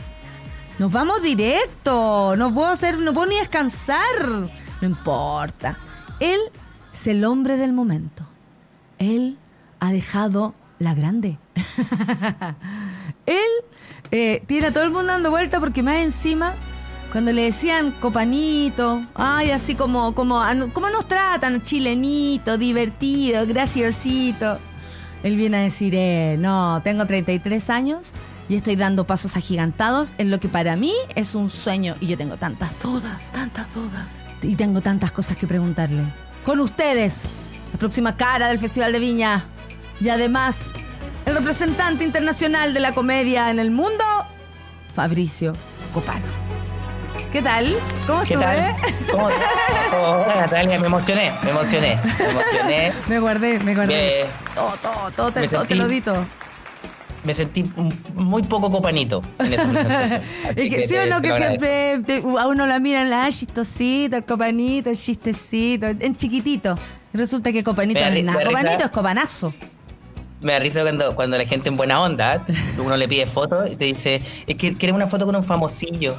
Nos vamos directo. No puedo hacer, no puedo ni descansar. No importa. Él es el hombre del momento. Él ha dejado la grande. Él eh, tiene a todo el mundo dando vuelta porque más encima, cuando le decían copanito, ay, así como, como, como nos tratan, chilenito, divertido, graciosito. Él viene a decir, eh, no, tengo 33 años y estoy dando pasos agigantados en lo que para mí es un sueño y yo tengo tantas dudas, tantas dudas y tengo tantas cosas que preguntarle. Con ustedes, la próxima cara del Festival de Viña y además el representante internacional de la comedia en el mundo, Fabricio Copano. ¿Qué tal? ¿Cómo ¿Qué estuve? tal? ¿Cómo? Oh, hola, Natalia, me emocioné, me emocioné, me emocioné. Me guardé, me guardé. Me, Todo, todo, todo, te, me todo te sentí- lo di todo. me sentí muy poco copanito en esta presentación. Así Es que sí o no que siempre te- a uno la miran la ah, chistosito, el copanito, el chistecito, en chiquitito. Resulta que copanito no es nada. Copanito es copanazo. Me da risa cuando, cuando la gente en buena onda, uno le pide fotos y te dice, es que queremos una foto con un famosillo.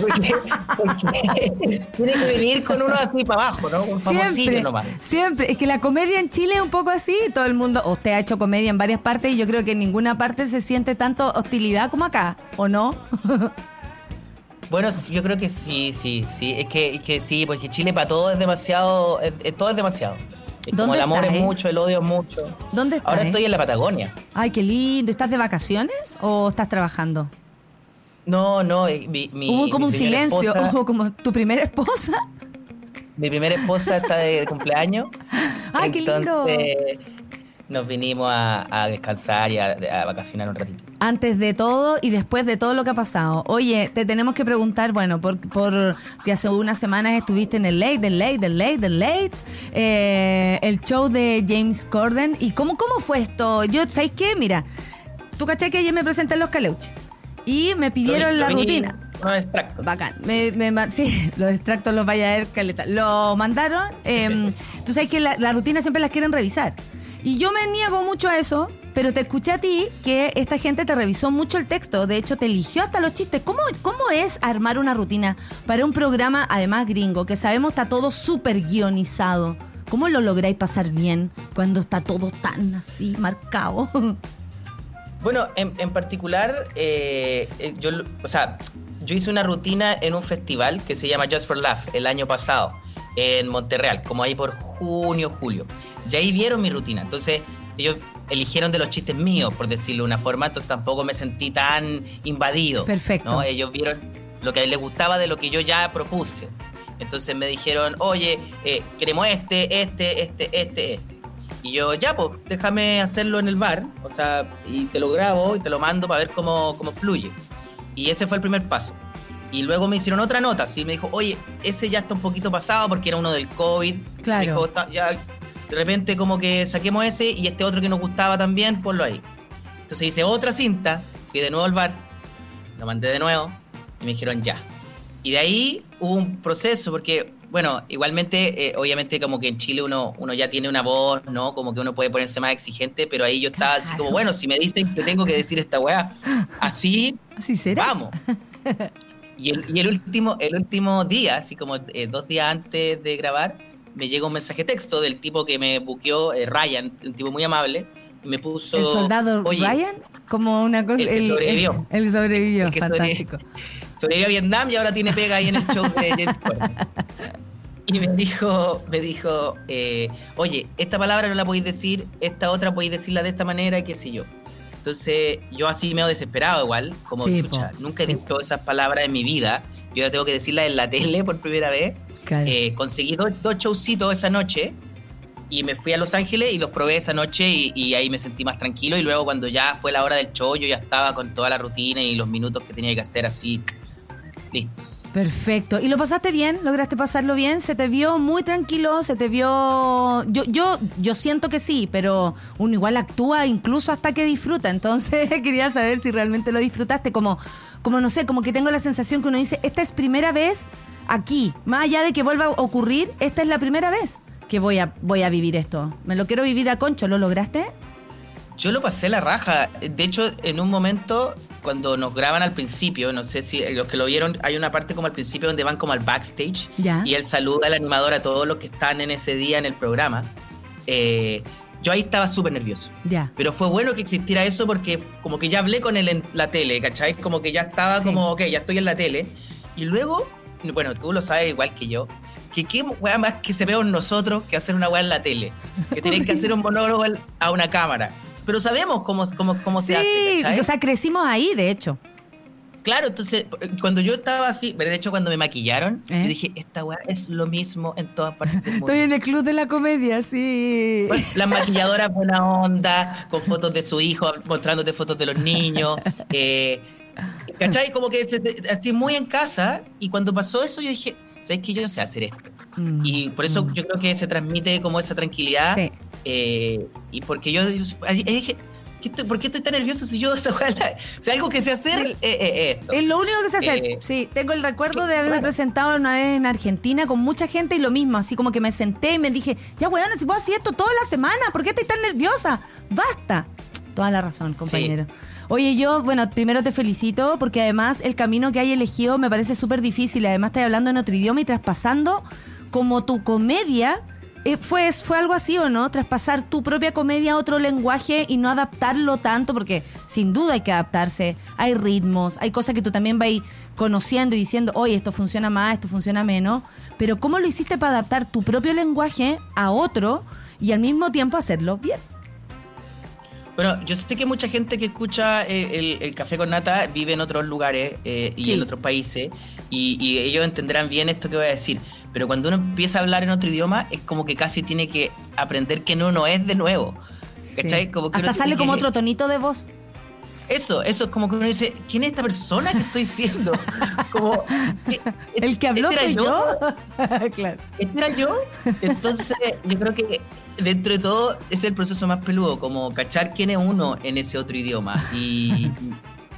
Porque- porque tiene que venir con uno así para abajo, ¿no? Un famosillo Siempre, nomás. siempre. Es que la comedia en Chile es un poco así. Todo el mundo, usted ha hecho comedia en varias partes y yo creo que en ninguna parte se siente tanto hostilidad como acá, ¿o no? Bueno, yo creo que sí, sí, sí. Es que, es que sí, porque Chile para todo es demasiado, es- todo es demasiado. Es como ¿Dónde el amor estás, es eh? mucho, el odio es mucho. ¿Dónde estás? Ahora eh? estoy en la Patagonia. Ay, qué lindo. ¿Estás de vacaciones o estás trabajando? No, no, eh, mi, mi- Hubo como mi un silencio. esposa- Hubo como tu primera esposa. mi primera esposa está de cumpleaños. Ay, qué lindo. Nos vinimos a, a descansar y a, a vacacionar un ratito. Antes de todo y después de todo lo que ha pasado. Oye, te tenemos que preguntar, bueno, por, por que hace unas semanas estuviste en el Late, del Late, del Late, del Late, eh, el show de James Corden. ¿Y cómo, cómo fue esto? Yo, ¿sabes qué? Mira, tú caché que ayer me presenté en Los Caleuches y me pidieron Lo la lo rutina. unos extractos. Bacán. Me, me sí, los extractos los vaya a ver, caleta. Lo mandaron. eh, tú sabes que la, la rutina siempre las quieren revisar. Y yo me niego mucho a eso, pero te escuché a ti que esta gente te revisó mucho el texto. De hecho, te eligió hasta los chistes. ¿Cómo, cómo es armar una rutina para un programa, además gringo, que sabemos está todo súper guionizado? ¿Cómo lo lográis pasar bien cuando está todo tan así marcado? Bueno, en, en particular, eh, eh, yo, o sea, yo hice una rutina en un festival que se llama Just for Laugh el año pasado en Monterreal, como ahí por junio, julio. Y ahí vieron mi rutina. Entonces, ellos eligieron de los chistes míos, por decirlo de una forma, entonces tampoco me sentí tan invadido. Perfecto. ¿no? Ellos vieron lo que a les gustaba de lo que yo ya propuse. Entonces me dijeron, oye, eh, queremos este, este, este, este, este. Y yo, ya, pues, déjame hacerlo en el bar, o sea, y te lo grabo y te lo mando para ver cómo, cómo fluye. Y ese fue el primer paso. Y luego me hicieron otra nota, ¿sí? Me dijo, oye, ese ya está un poquito pasado porque era uno del COVID. Claro. Me dijo, "Ta- ya, de repente como que saquemos ese y este otro que nos gustaba también, ponlo ahí. Entonces hice otra cinta, fui de nuevo al bar, lo mandé de nuevo y me dijeron ya. Y de ahí hubo un proceso porque, bueno, igualmente, eh, obviamente como que en Chile uno, uno ya tiene una voz, ¿no? Como que uno puede ponerse más exigente, pero ahí yo estaba así Claro. como, bueno, si me dicen que tengo que decir esta weá, así, ¿Así será? vamos. Y el, y el último, el último día, así como eh, dos días antes de grabar, me llega un mensaje texto del tipo que me buqueó, eh, Ryan, un tipo muy amable, y me puso... ¿El soldado "Oye, Ryan? Como una cosa. El que sobrevivió. El, sobrevivió, El que fantástico. sobrevivió a Vietnam y ahora tiene pega ahí en el show de James. Y me dijo, me dijo, eh, oye, esta palabra no la podéis decir, esta otra podéis decirla de esta manera, qué sé yo. Entonces, yo así medio desesperado igual, como, Sí, chucha, po, nunca he sí. dicho esas palabras en mi vida, yo ya tengo que decirlas en la tele por primera vez. Eh, conseguí dos, dos showcitos esa noche y me fui a Los Ángeles y los probé esa noche y, y ahí me sentí más tranquilo y luego cuando ya fue la hora del show yo ya estaba con toda la rutina y los minutos que tenía que hacer así listos. Perfecto. ¿Y lo pasaste bien? ¿Lograste pasarlo bien? ¿Se te vio muy tranquilo? ¿Se te vio...? Yo, yo, yo siento que sí, pero uno igual actúa incluso hasta que disfruta. Entonces quería saber si realmente lo disfrutaste. Como, como no sé, como que tengo la sensación que uno dice, esta es primera vez aquí. Más allá de que vuelva a ocurrir, esta es la primera vez que voy a, voy a vivir esto. Me lo quiero vivir a concho. ¿Lo lograste? Yo lo pasé la raja. De hecho, en un momento, cuando nos graban al principio, no sé si los que lo vieron, hay una parte como al principio donde van como al backstage Ya. y él saluda al animador a todos los que están en ese día en el programa. Eh, yo ahí estaba súper nervioso. Ya. Pero fue bueno que existiera eso porque como que ya hablé con él en la tele, ¿cachai? Como que ya estaba Sí. como, ok, ya estoy en la tele. Y luego, bueno, tú lo sabes igual que yo, que qué weá más que se veo en nosotros que hacer una weá en la tele. Que tienen que hacer un monólogo a una cámara. Pero sabemos cómo, cómo, cómo se hace, Sí, ¿cachai? o sea, crecimos ahí, de hecho. Claro, entonces, cuando yo estaba así, de hecho cuando me maquillaron, ¿Eh? yo dije, esta weá es lo mismo en todas partes del mundo. Estoy en el club de la comedia, sí. Bueno, Las maquilladoras buena onda, con fotos de su hijo, mostrándote fotos de los niños. Eh, ¿Cachai? Como que así muy en casa. Y cuando pasó eso, yo dije, ¿sabes qué? Yo no sé hacer esto. Mm. Y por eso Mm. yo creo que se transmite como esa tranquilidad. Sí. Eh, y porque yo, ahí dije, ¿qué estoy- ¿por qué estoy tan nervioso si yo esa sea, algo que sé hacer, Sí. eh, eh, esto. Es lo único que se hace. Eh, sí, tengo el recuerdo de haberme presentado una vez en Argentina con mucha gente y lo mismo, así como que me senté y me dije, ya weón, si vos haces esto toda la semana, ¿por qué estás tan nerviosa? Basta. Toda la razón, compañero. Oye, yo, bueno, primero te felicito porque además el camino que hay elegido me parece súper difícil. Además, estás hablando en otro idioma y traspasando como tu comedia. Eh, fue, ¿Fue algo así o no? Traspasar tu propia comedia a otro lenguaje y no adaptarlo tanto, porque sin duda hay que adaptarse. Hay ritmos, hay cosas que tú también vas conociendo y diciendo, oye, esto funciona más, esto funciona menos. Pero ¿cómo lo hiciste para adaptar tu propio lenguaje a otro y al mismo tiempo hacerlo bien? Bueno, yo sé que mucha gente que escucha eh, el, el café con nata vive en otros lugares eh, y Sí. en otros países y, y ellos entenderán bien esto que voy a decir. Pero cuando uno empieza a hablar en otro idioma es como que casi tiene que aprender que no, no es de nuevo. ¿Cachai? Sí. Como que Hasta uno sale como otro tonito de voz. Eso, eso es como que uno dice, ¿quién es esta persona que estoy siendo? Como, ¿e- El que habló ¿este soy era yo. claro. ¿Este era yo? Entonces, yo creo que dentro de todo es el proceso más peludo, como cachar quién es uno en ese otro idioma. Y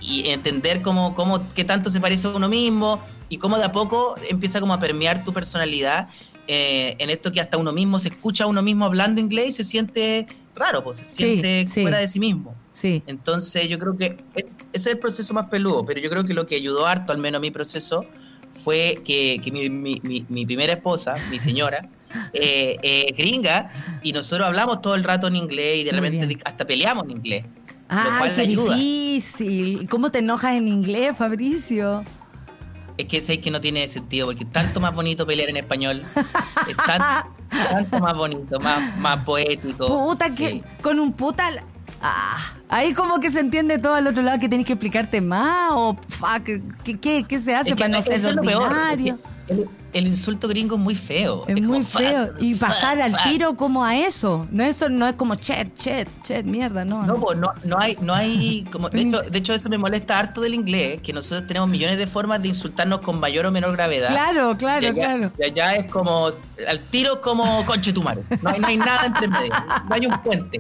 y entender cómo, cómo, qué tanto se parece a uno mismo y cómo de a poco empieza como a permear tu personalidad eh, en esto que hasta uno mismo se escucha a uno mismo hablando inglés y se siente raro, pues se siente sí. fuera de sí mismo. Sí. Entonces yo creo que es- ese es el proceso más peludo, pero yo creo que lo que ayudó harto, al menos a mi proceso, fue que, que mi, mi- mi- mi primera esposa, mi señora, eh, eh, gringa, y nosotros hablamos todo el rato en inglés y de Muy repente bien. hasta peleamos en inglés. Ay, cual qué difícil. ¿Cómo te enojas en inglés, Fabricio? Es que sé que no tiene sentido, porque es tanto más bonito pelear en español. Es tan- tanto más bonito, más, más poético. Puta, que Sí. con un puta. Ah, ahí como que se entiende todo al otro lado que tenés que explicarte más o fuck, ¿qué, qué, qué se hace Es que para no eso ser es lo peor, ordinario? es que El, insulto gringo es muy feo. Es muy feo. Y pasar al tiro como a eso. No eso no es como chet, chet, chet, mierda, no. No, no, no hay, no hay como, de hecho, de hecho eso me molesta harto del inglés, que nosotros tenemos millones de formas de insultarnos con mayor o menor gravedad. Claro, Y claro, allá, claro. y allá es como, al tiro como conchetumare. No hay, no hay nada entre medio, no hay un puente.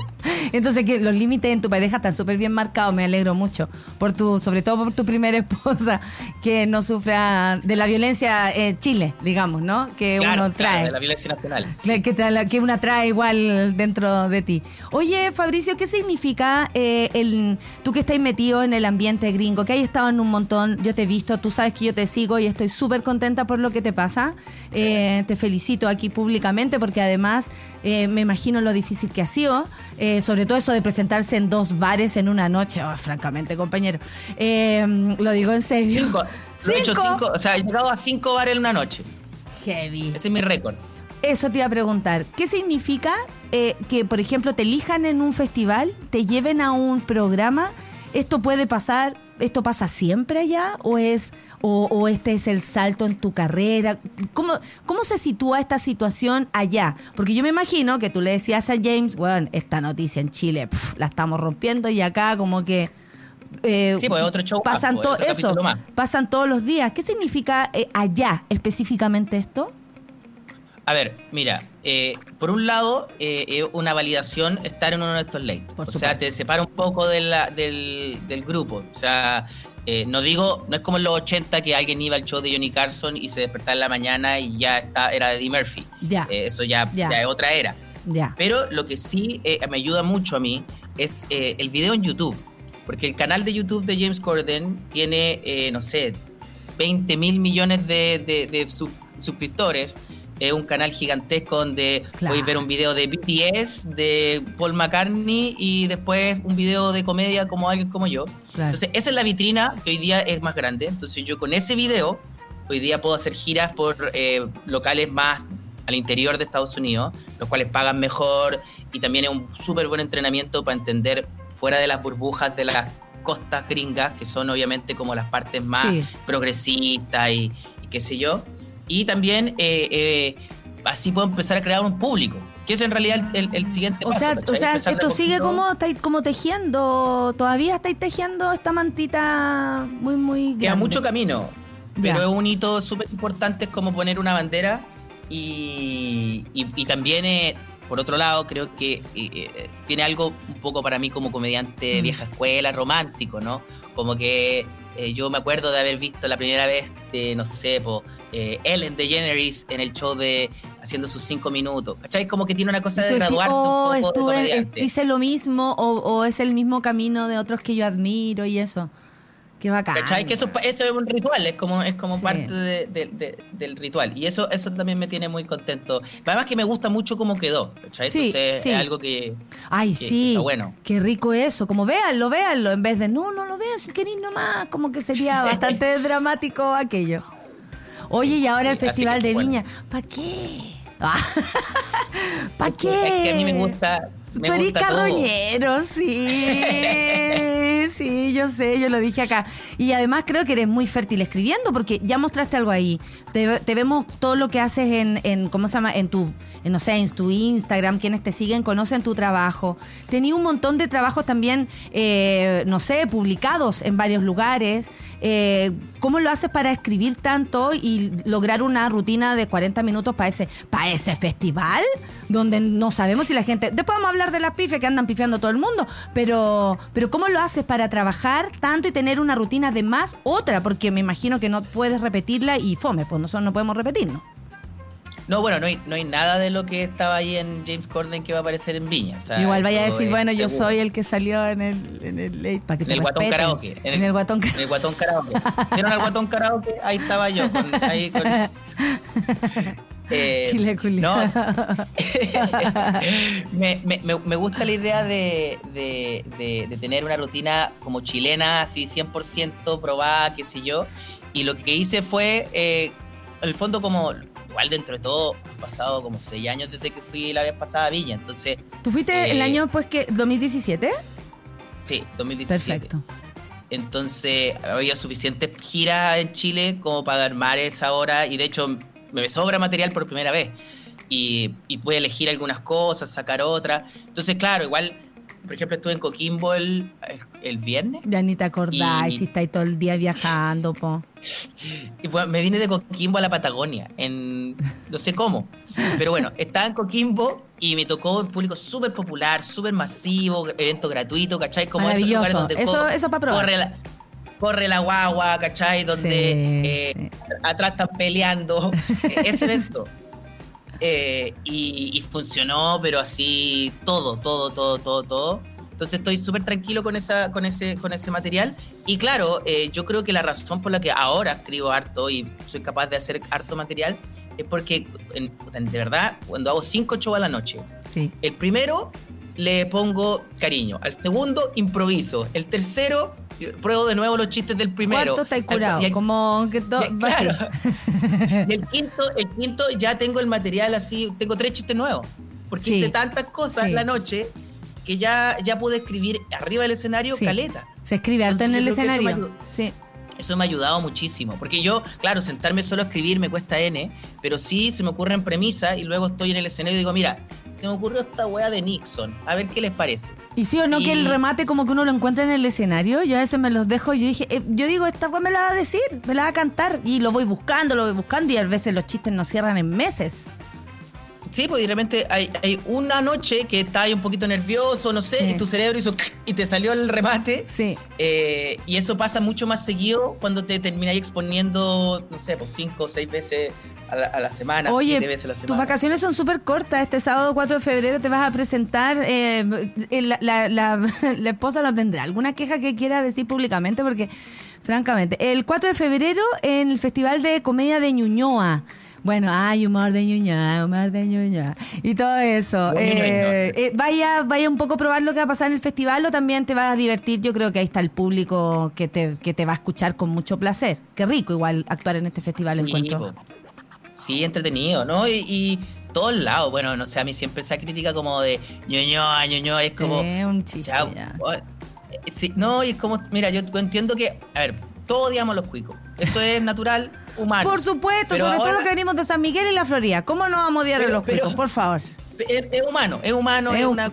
Entonces que los límites en tu pareja están súper bien marcados, me alegro mucho. Por tu, sobre todo por tu primera esposa, que no sufra de la violencia en Chile, digamos, ¿no? Que Claro, uno claro, trae. de la violencia nacional. Cla- Que, tra- la- que una trae igual dentro de ti. Oye, Fabricio, ¿qué significa eh, el, tú que estás metido en el ambiente gringo, que has estado en un montón, yo te he visto, tú sabes que yo te sigo y estoy súper contenta por lo que te pasa. Eh, te felicito aquí públicamente porque además eh, me imagino lo difícil que ha sido, eh, sobre todo eso de presentarse en dos bares en una noche, Oh, francamente, compañero. Eh, lo digo en serio. Cinco. He hecho cinco, o sea, he llegado a cinco bares en una noche. Heavy. Ese es mi récord. Eso te iba a preguntar. ¿Qué significa eh, que, por ejemplo, te elijan en un festival, te lleven a un programa? ¿Esto puede pasar? ¿Esto pasa siempre allá? ¿O es o, o este es el salto en tu carrera? ¿Cómo, ¿Cómo se sitúa esta situación allá? Porque yo me imagino que tú le decías a James, bueno, esta noticia en Chile pf, la estamos rompiendo y acá como que... eh, Sí, pues, otro show pasan pues, to- otro eso, pasan todos los días. ¿Qué significa eh, allá específicamente esto? A ver, mira, eh, por un lado, eh, es una validación estar en uno de estos late. Por o sea, te separa un poco de la- del, del grupo. O sea, eh, no digo, no es como en los 80 que alguien iba al show de Johnny Carson y se despertaba en la mañana y ya está, era Eddie Murphy. Ya. Eh, eso ya, Ya. ya es otra era. Ya. Pero lo que sí eh, me ayuda mucho a mí es eh, el video en YouTube. Porque el canal de YouTube de James Corden tiene, eh, no sé, 20 mil millones de, de- de sub- suscriptores. Es un canal gigantesco donde Claro. podéis ver un video de BTS, de Paul McCartney y después un video de comedia como alguien como yo. Claro. Entonces, esa es la vitrina que hoy día es más grande. Entonces, yo con ese video, hoy día puedo hacer giras por eh, locales más al interior de Estados Unidos, los cuales pagan mejor y también es un súper buen entrenamiento para entender fuera de las burbujas de las costas gringas, que son obviamente como las partes más Sí. progresistas y, y qué sé yo. Y también eh, eh, así puedo empezar a crear un público, que es en realidad el, el siguiente O paso, sea, o sea esto sigue como, estáis como tejiendo, todavía estáis tejiendo esta mantita muy, muy Queda grande. mucho camino, Ya. pero es un hito súper importante, es como poner una bandera y, y- y también, eh, por otro lado, creo que eh, tiene algo un poco para mí como comediante de Mm. vieja escuela, romántico, ¿no? Como que eh, yo me acuerdo de haber visto la primera vez, de, no sé, po, eh, Ellen DeGeneres en el show de haciendo sus cinco minutos, ¿cachai? Como que tiene una cosa de graduarse oh, un poco estuve, de eh, comediante. hice lo mismo o, o es el mismo camino de otros que yo admiro y eso. Qué bacán. ¿Cachai? Que eso, eso es un ritual, es como, es como Sí. parte de- de- de- del ritual. Y eso, eso también me tiene muy contento. Además que me gusta mucho cómo quedó. ¿cachai? Sí, Entonces sí. es algo que... Ay, que sí. está bueno. Qué rico eso. Como véanlo, véanlo. En vez de no, no lo vean si queréis nomás. Como que sería bastante dramático aquello. Oye, y ahora el Sí, Festival de bueno. Viña. ¿Para qué? ¿Para Es qué? que a mí me gusta... Tú eres todo. carroñero, sí. sí, yo sé, yo lo dije acá. Y además creo que eres muy fértil escribiendo porque ya mostraste algo ahí. Te, te vemos todo lo que haces en, en, ¿cómo se llama? En tu, en, no sé, en tu Instagram. Quienes te siguen conocen tu trabajo. Tenía un montón de trabajos también, eh, no sé, publicados en varios lugares. Eh, ¿Cómo lo haces para escribir tanto y lograr una rutina de 40 minutos para ese, para ese festival? Donde no sabemos si la gente. Después vamos a hablar de las pifes que andan pifiando todo el mundo, pero, pero ¿cómo lo haces para trabajar tanto y tener una rutina de más otra? Porque me imagino que no puedes repetirla y fome, pues nosotros no podemos repetirnos. No, bueno, no hay, no hay nada de lo que estaba ahí en James Corden que va a aparecer en Viña. o sea, Igual vaya a decir, bueno, yo soy el que salió en el, en el, eh, para que En te el guatón respeten. karaoke. En el, guatón En karaoke. el guatón karaoke. ¿Vieron al guatón karaoke? Ahí estaba yo. con- ahí con- Eh, Chile no, me, me- me- gusta la idea de, de- de- de tener una rutina como chilena, así 100% probada, qué sé yo. Y lo que hice fue, eh, en el fondo, como, igual dentro de todo, pasado como seis años desde que fui la vez pasada a Viña. Entonces, ¿Tú fuiste el Eh, año pues que 2017? sí, 2017. Perfecto. Entonces había suficientes giras en Chile como para armar esa hora y de hecho me sobra material por primera vez y, y pude elegir algunas cosas, sacar otras. Entonces, claro, igual, por ejemplo, estuve en Coquimbo el, el, viernes Ya ni te acordáis Y- si estáis todo el día viajando, po. y fue- me vine de Coquimbo a la Patagonia, en no sé cómo. Pero bueno, estaba en Coquimbo y me tocó un público súper popular, súper masivo, evento gratuito, ¿cachai? Como esos lugares Maravilloso. donde Eso, eso para probar. corre la, corre la guagua, ¿cachai? Donde Sí, eh, sí. atrás están peleando. Ese evento. Eh, y, y funcionó, pero así todo, todo, todo, todo, todo. Entonces estoy súper tranquilo con, esa, con, ese, con ese material. Y claro, eh, yo creo que la razón por la que ahora escribo harto y soy capaz de hacer harto material es porque, en- de verdad, cuando hago cinco shows a la noche, Sí. el primero le pongo cariño, al segundo improviso, el tercero pruebo de nuevo los chistes del primero. ¿Cuánto estáis curado? el- Como que to- y el- va claro. Y el quinto, el quinto ya tengo el material así, tengo tres chistes nuevos. Porque Sí. hice tantas cosas Sí. la noche que ya, ya pude escribir arriba del escenario Sí. caleta. Se escribe harto en el que eso escenario. Sí. Eso me ha ayudado muchísimo. Porque yo, claro, sentarme solo a escribir me cuesta N, pero sí se me ocurren premisas y luego estoy en el escenario y digo, mira, se me ocurrió esta wea de Nixon, a ver qué les parece. Y sí o no que el remate como que uno lo encuentra en el escenario, yo a veces me los dejo y yo dije, eh, yo digo, esta weá me la va a decir, me la va a cantar y lo voy buscando, lo voy buscando y a veces los chistes no cierran en meses. Sí, pues de repente hay, hay una noche que estás ahí un poquito nervioso, no sé, Sí. y tu cerebro hizo y te salió el remate. Sí. Eh, y eso pasa mucho más seguido cuando te termináis exponiendo, no sé, pues cinco o seis veces a la, a la semana, Oye, siete veces a la tus semana. vacaciones son súper cortas. Este sábado 4 de febrero te vas a presentar. eh, eh, la, la- la- esposa no tendrá alguna queja que quiera decir públicamente porque, francamente, el 4 de febrero en el Festival de Comedia de Ñuñoa. Bueno, hay humor de Ñuñoa, humor de Ñuñoa y todo eso. Eh, eh, vaya, vaya un poco a probar lo que va a pasar en el festival o también te vas a divertir. Yo creo que ahí está el público que te, que te va a escuchar con mucho placer. Qué rico igual actuar en este festival, Sí, encuentro. po. Sí, entretenido, ¿no? Y, y todos lados, bueno, no sé, a mí siempre esa crítica como de ñoñoa, ñoñoa, es como... Eh, un chiste oh, eh, sí, no, y es como, mira, yo entiendo que, a ver, todos odiamos a los cuicos. Eso es natural, humano. Por supuesto, sobre todo los que venimos de San Miguel y la Florida. ¿Cómo no vamos a odiar a los pero- cuicos? Por favor. Es, es humano, es humano, es, Es un- una,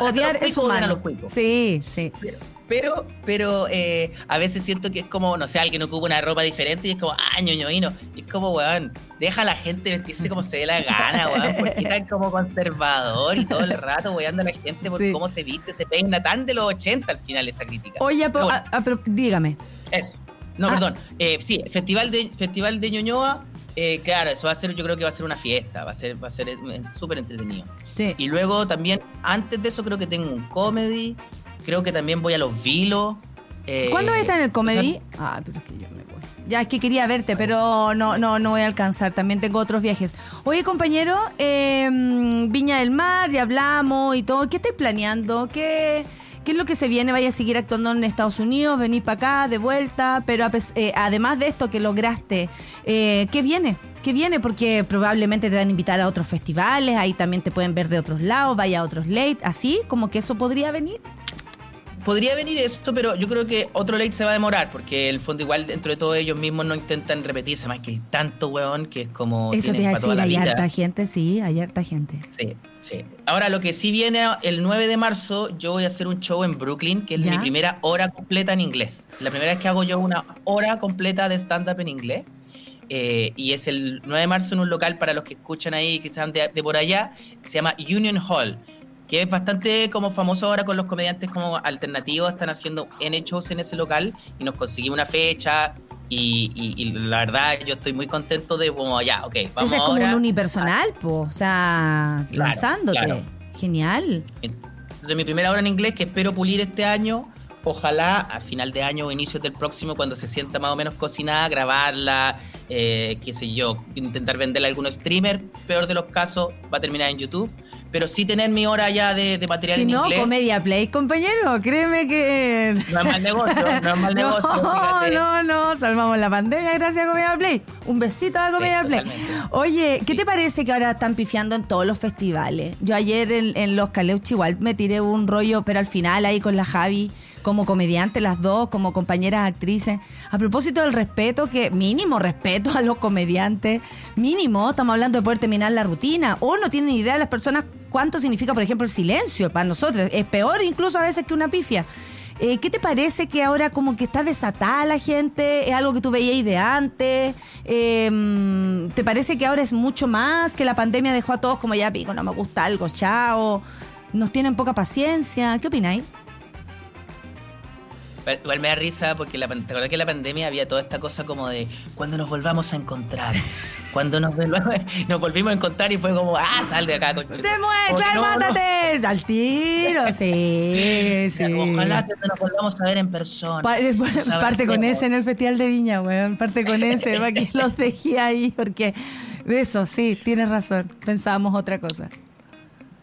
Odiar es a humano. los cuicos. Sí, sí. Pero, pero eh, a veces siento que es como, no sé, alguien ocupa una ropa diferente y es como, ah, ñoñoíno. Y es como, weón, deja a la gente vestirse como se dé la gana, weón. ¿Por qué tan como conservador y todo el rato weando a la gente por Sí. cómo se viste, se peina tan de los 80 al final esa crítica? Oye, Pero pero, bueno, ah, ah, pero dígame. eso. No, Ah. perdón. Eh, sí, Festival de, Festival de Ñoñoa, eh, claro, eso va a ser, yo creo que va a ser una fiesta, va a ser, va a ser eh, súper entretenido. Sí. Y luego también, antes de eso, creo que tengo un comedy. Creo que también voy a los vilos. eh, ¿Cuándo vas a estar en el comedy? o Ah, pero es que yo me voy. Ya, es que quería verte, pero no, no, no voy a alcanzar. También tengo otros viajes. Oye, compañero, eh, Viña del Mar, ya hablamos y todo. ¿Qué estáis planeando? ¿Qué, ¿Qué es lo que se viene? ¿Vaya a seguir actuando en Estados Unidos? ¿Venir para acá de vuelta? Pero eh, además de esto que lograste, eh, ¿qué viene? ¿Qué viene? Porque probablemente te van a invitar a otros festivales, ahí también te pueden ver de otros lados, vaya a otros late, así como que eso podría venir. Podría venir esto, pero yo creo que otro late se va a demorar, porque el fondo igual dentro de todo ellos mismos no intentan repetirse, más que hay tanto weón que es como... Eso te iba a decir, hay harta gente, sí, hay harta gente. Sí, sí. Ahora lo que sí viene el 9 de marzo, yo voy a hacer un show en Brooklyn, que es ¿Ya? mi primera hora completa en inglés. La primera vez que hago yo una hora completa de stand-up en inglés. eh, y es el 9 de marzo en un local para los que escuchan ahí, que están de, de por allá, se llama Union Hall, que es bastante como famoso ahora con los comediantes como alternativos, están haciendo N shows en ese local y nos conseguimos una fecha. Y, y- y la verdad, yo estoy muy contento de como, ya, ok, vamos Ese es como ahora. un unipersonal, po. O sea, Claro, lanzándote. claro. Genial. Entonces, mi primera hora en inglés que espero pulir este año. Ojalá a final de año o inicios del próximo, cuando se sienta más o menos cocinada, grabarla, eh, qué sé yo, intentar venderla a algún streamer. Peor de los casos, va a terminar en YouTube. Pero sí tener mi hora ya de, de material Si en no, inglés. Comedia Play, compañero, créeme que... No es mal negocio, no es mal negocio. No, no, no, salvamos la pandemia gracias a Comedia Play. Un vestito a Comedia Sí, Play. totalmente. Oye, ¿qué Sí. te parece que ahora están pifiando en todos los festivales? Yo ayer en, en Los Caleuchi igual me tiré un rollo, pero al final ahí con la Javi, como comediante las dos, como compañeras actrices. A propósito del respeto, que mínimo respeto a los comediantes, mínimo, estamos hablando de poder terminar la rutina, o no tienen idea las personas cuánto significa, por ejemplo, el silencio para nosotros. Es peor incluso a veces que una pifia. Eh, ¿Qué te parece que ahora como que está desatada la gente? ¿Es algo que tú veías de antes? Eh, ¿Te parece que ahora es mucho más? ¿Que la pandemia dejó a todos como ya pico, no me gusta algo, chao? ¿Nos tienen poca paciencia? ¿Qué opináis? Igual me da risa porque la, te acuerdas que en la pandemia había toda esta cosa como de cuando nos volvamos a encontrar. cuando nos, volvimos a encontrar y fue como, ah, sal de acá. ¡Te mueves, claro, no, no. mátate! ¡Al tiro! Sí, sí. Ojalá que nos volvamos a ver en persona. Pa- No sabes parte con ese en el Festival de Viña, weón. Parte con ese, para que los dejé ahí, porque de eso, sí, tienes razón. Pensábamos otra cosa.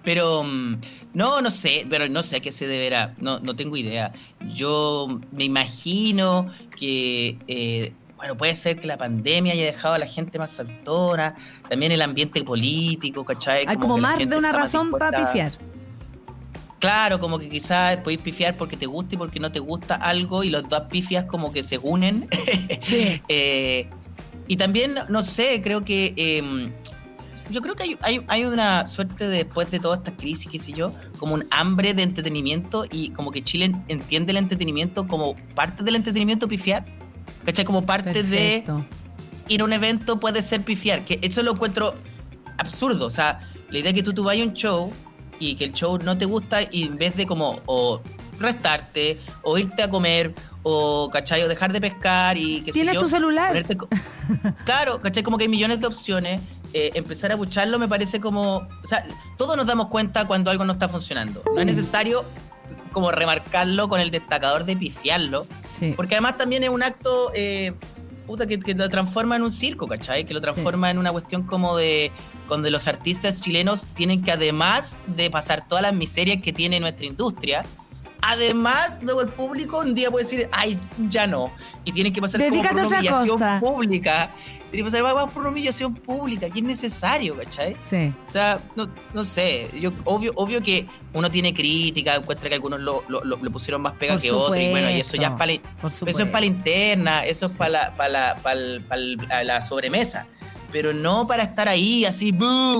Pero mm, no, no sé, pero no sé a qué se deberá, no, no tengo idea. Yo me imagino que, eh, bueno, puede ser que la pandemia haya dejado a la gente más saltona, también el ambiente político, ¿cachai? Hay como más de una razón para pifiar. Claro, como que quizás podéis pifiar porque te gusta y porque no te gusta algo y los dos pifias como que se unen. Sí. Eh, y también, no sé, creo que... eh, yo creo que hay, hay, hay una suerte de, después de toda esta crisis, qué sé yo, como un hambre de entretenimiento y como que Chile entiende el entretenimiento como parte del entretenimiento pifiar. ¿Cachai? Como parte de ir a un evento puede ser pifiar, que eso lo encuentro absurdo. O sea, la idea es que tú, tú vayas a un show y que el show no te gusta y en vez de como o restarte o irte a comer o, ¿cachai? O dejar de pescar y que sé Tienes yo, tu celular. claro, ¿cachai? Como que hay millones de opciones. Eh, empezar a bucharlo me parece como... O sea, todos nos damos cuenta cuando algo no está funcionando. No es Mm. necesario como remarcarlo con el destacador de pifiarlo. Sí. Porque además también es un acto eh, puta, que, que lo transforma en un circo, ¿cachai? Que lo transforma en una cuestión como de donde los artistas chilenos tienen que además de pasar todas las miserias que tiene nuestra industria, además luego el público un día puede decir, ay, ya no. Y tienen que pasar como por una humillación cosa. pública. Tienen que pasar vamos por una humillación pública, que es necesario, ¿cachai? Sí. O sea, no, no sé, yo obvio, obvio que uno tiene crítica, encuentra que algunos lo, lo- lo- le pusieron más pega Por que otros, y bueno, y eso ya es para eso es para la interna, eso es Sí. para la, para la, sobremesa. Pero no para estar ahí así,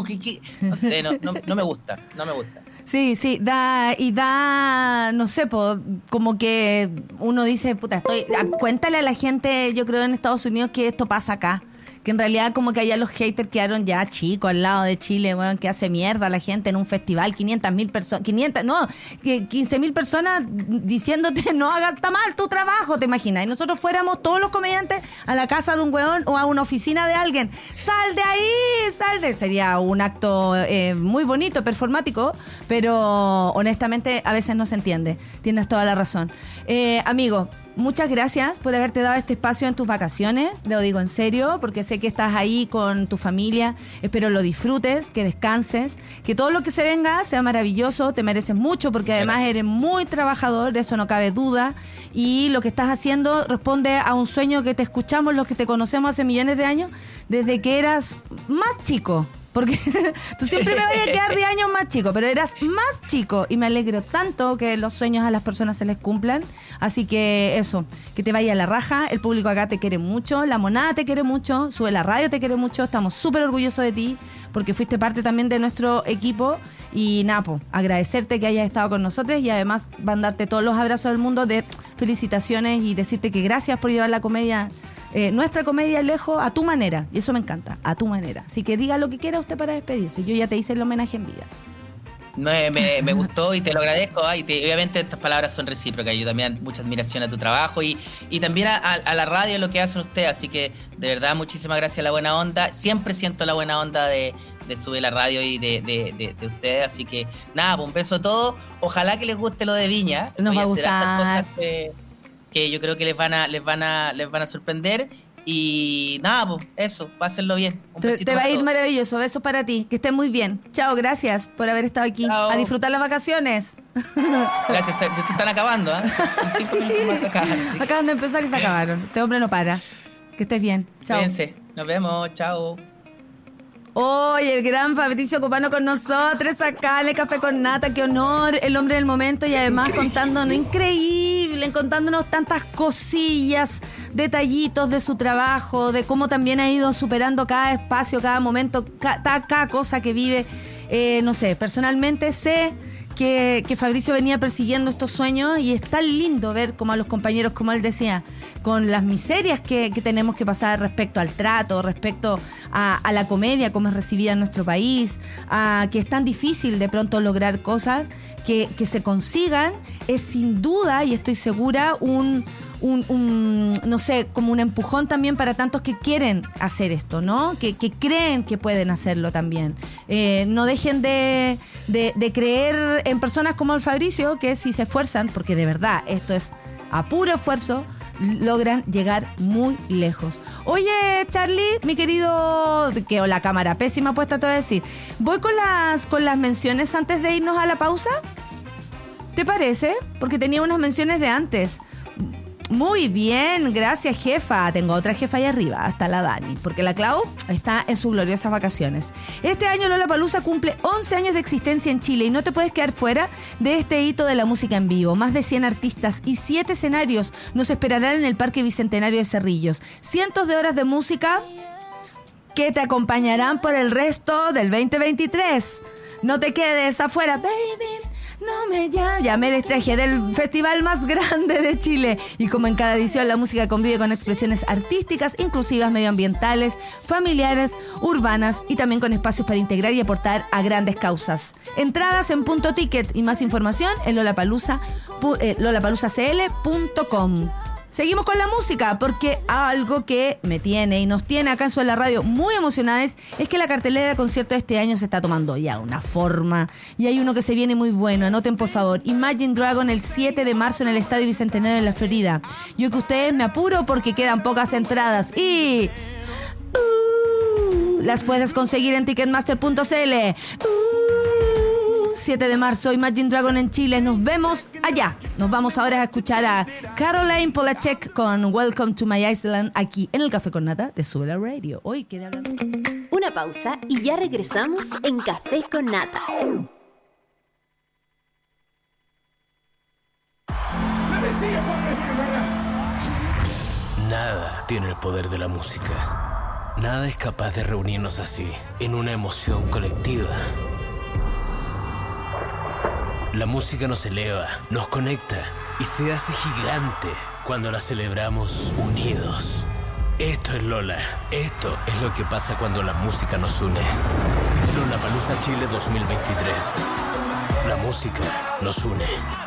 que- que- no sé, no, no, no me gusta, no me gusta. Sí, sí, da, y da, no sé, po, como que uno dice, puta, estoy, cuéntale a la gente, yo creo en Estados Unidos que esto pasa acá. Que en realidad como que allá los haters quedaron ya chicos al lado de Chile, weón, que hace mierda la gente en un festival, 500 mil personas, 500, no, que 15 mil personas diciéndote no hagas está mal tu trabajo, ¿te imaginas? Y nosotros fuéramos todos los comediantes a la casa de un weón o a una oficina de alguien, sal de ahí, sal de... Sería un acto eh, muy bonito, performático, pero honestamente a veces no se entiende. Tienes toda la razón. Eh, amigo, muchas gracias por haberte dado este espacio en tus vacaciones. Lo digo en serio, porque sé que estás ahí con tu familia. Espero lo disfrutes, que descanses, que todo lo que se venga sea maravilloso. Te mereces mucho, porque además eres muy trabajador, de eso no cabe duda. Y lo que estás haciendo responde a un sueño que te escuchamos, los que te conocemos hace millones de años, desde que eras más chico. Porque tú siempre me vayas a quedar 10 años más chico, pero eras más chico y me alegro tanto que los sueños a las personas se les cumplan. Así que eso, que te vaya a la raja. El público acá te quiere mucho, la monada te quiere mucho, sube la radio te quiere mucho. Estamos súper orgullosos de ti porque fuiste parte también de nuestro equipo. Y Napo, agradecerte que hayas estado con nosotros y además mandarte todos los abrazos del mundo de felicitaciones y decirte que gracias por llevar la comedia eh, nuestra comedia lejos a tu manera. Y eso me encanta, a tu manera. Así que diga lo que quiera usted para despedirse. Yo ya te hice el homenaje en vida. Me, me, me gustó y te lo agradezco. ah, y te- obviamente estas palabras son recíprocas. Yo también mucha admiración a tu trabajo y, y también a, a- a la radio lo que hacen ustedes. Así que de verdad muchísimas gracias a la buena onda. Siempre siento la buena onda de, de subir la radio y de, de, de- de ustedes. Así que nada, pues un beso a todos. Ojalá que les guste lo de Viña. Nos Voy va a gustar. Que, yo creo que les van a, les van a, les van a sorprender. Y nada, pues eso, pásenlo bien. Un Te, te va a ir maravilloso. Besos para ti. Que estés muy bien. Chao, gracias por haber estado aquí. Chao. A disfrutar las vacaciones. Gracias, se, se están acabando, más se acaban, Acaban de empezar y se acabaron. Este hombre no para. Que estés bien. Chao. Cuídense. Nos vemos. Chao. Hoy el gran Fabricio Copano con nosotros acá en el Café con Nata, qué honor, el hombre del momento y además contándonos, increíble, contándonos tantas cosillas, detallitos de su trabajo, de cómo también ha ido superando cada espacio, cada momento, cada, cosa que vive. Eh, no sé, personalmente sé que, Fabricio venía persiguiendo estos sueños y es tan lindo ver como a los compañeros, como él decía, con las miserias que, tenemos que pasar respecto al trato, respecto a, la comedia, como es recibida en nuestro país, a que es tan difícil de pronto lograr cosas que se consigan, es sin duda, y estoy segura, un, un, no sé, como un empujón también para tantos que quieren hacer esto, ¿no? Que, creen que pueden hacerlo también. Eh, no dejen de, de- de creer en personas como el Fabricio, que si se esfuerzan, porque de verdad esto es a puro esfuerzo, logran llegar muy lejos. Oye, Charlie, mi querido, que la cámara pésima puesta te voy a decir. Voy con las con las menciones antes de irnos a la pausa. ¿Te parece? Porque tenía unas menciones de antes. Muy bien, gracias jefa. Tengo otra jefa ahí arriba, hasta la Dani, porque la Clau está en sus gloriosas vacaciones. Este año Lola Palusa cumple 11 años de existencia en Chile y no te puedes quedar fuera de este hito de la música en vivo. Más de 100 artistas y 7 escenarios nos esperarán en el Parque Bicentenario de Cerrillos. Cientos de horas de música que te acompañarán por el resto del 2023. No te quedes afuera, baby. No me llames. Ya me distraje del festival más grande de Chile. Y como en cada edición, la música convive con expresiones artísticas, inclusivas, medioambientales, familiares, urbanas y también con espacios para integrar y aportar a grandes causas. Entradas en punto ticket y más información en lollapalooza, pu- eh, lollapaloozacl.com. Seguimos con la música, porque algo que me tiene y nos tiene acá en Suela Radio muy emocionadas es que la cartelera de concierto de este año se está tomando ya una forma. Y hay uno que se viene muy bueno, anoten por favor. Imagine Dragon el 7 de marzo en el Estadio Bicentenario en la Florida. Yo que ustedes me apuro porque quedan pocas entradas y... Uh, las puedes conseguir en ticketmaster.cl. Uh, 7 de marzo, Imagine Dragon en Chile. Nos vemos allá. Nos vamos ahora a escuchar a Caroline Polachek con Welcome to My Island aquí en el Café con Nata de Sube la Radio. Hoy quedé hablando. Una pausa y ya regresamos en Café con Nata. Nada tiene el poder de la música. Nada es capaz de reunirnos así, en una emoción colectiva. La música nos eleva, nos conecta y se hace gigante cuando la celebramos unidos. Esto es Lola. Esto es lo que pasa cuando la música nos une. Lola Palusa Chile 2023. La música nos une.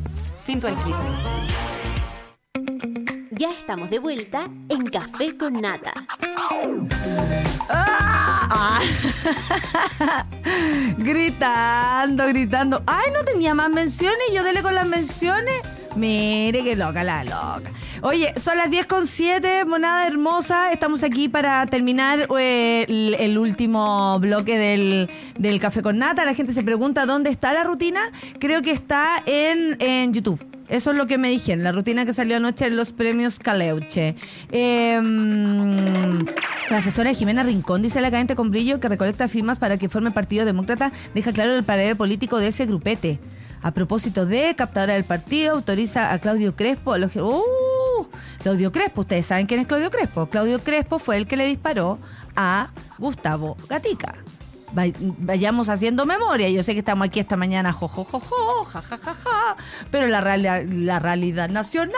Fintual Kids. Ya estamos de vuelta en Café con Nata. Gritando, gritando. Ay, no tenía más menciones. Yo dele con las menciones. Mire qué loca, la loca. Oye, son las 10 con 7, monada hermosa. Estamos aquí para terminar eh, el, último bloque del, del café con nata. La gente se pregunta dónde está la rutina. Creo que está en, en YouTube. Eso es lo que me dijeron, la rutina que salió anoche en los premios Caleuche. Eh, la asesora de Jimena Rincón dice la cadente con brillo que recolecta firmas para que forme Partido Demócrata. Deja claro el pared político de ese grupete. A propósito de captadora del partido, autoriza a Claudio Crespo. ¡Uh! Claudio Crespo, ustedes saben quién es Claudio Crespo. Claudio Crespo fue el que le disparó a Gustavo Gatica. Vay- Vayamos haciendo memoria. Yo sé que estamos aquí esta mañana, jo, jo, jo, jo, ja, ja, ja, ja, pero la, reali- la realidad nacional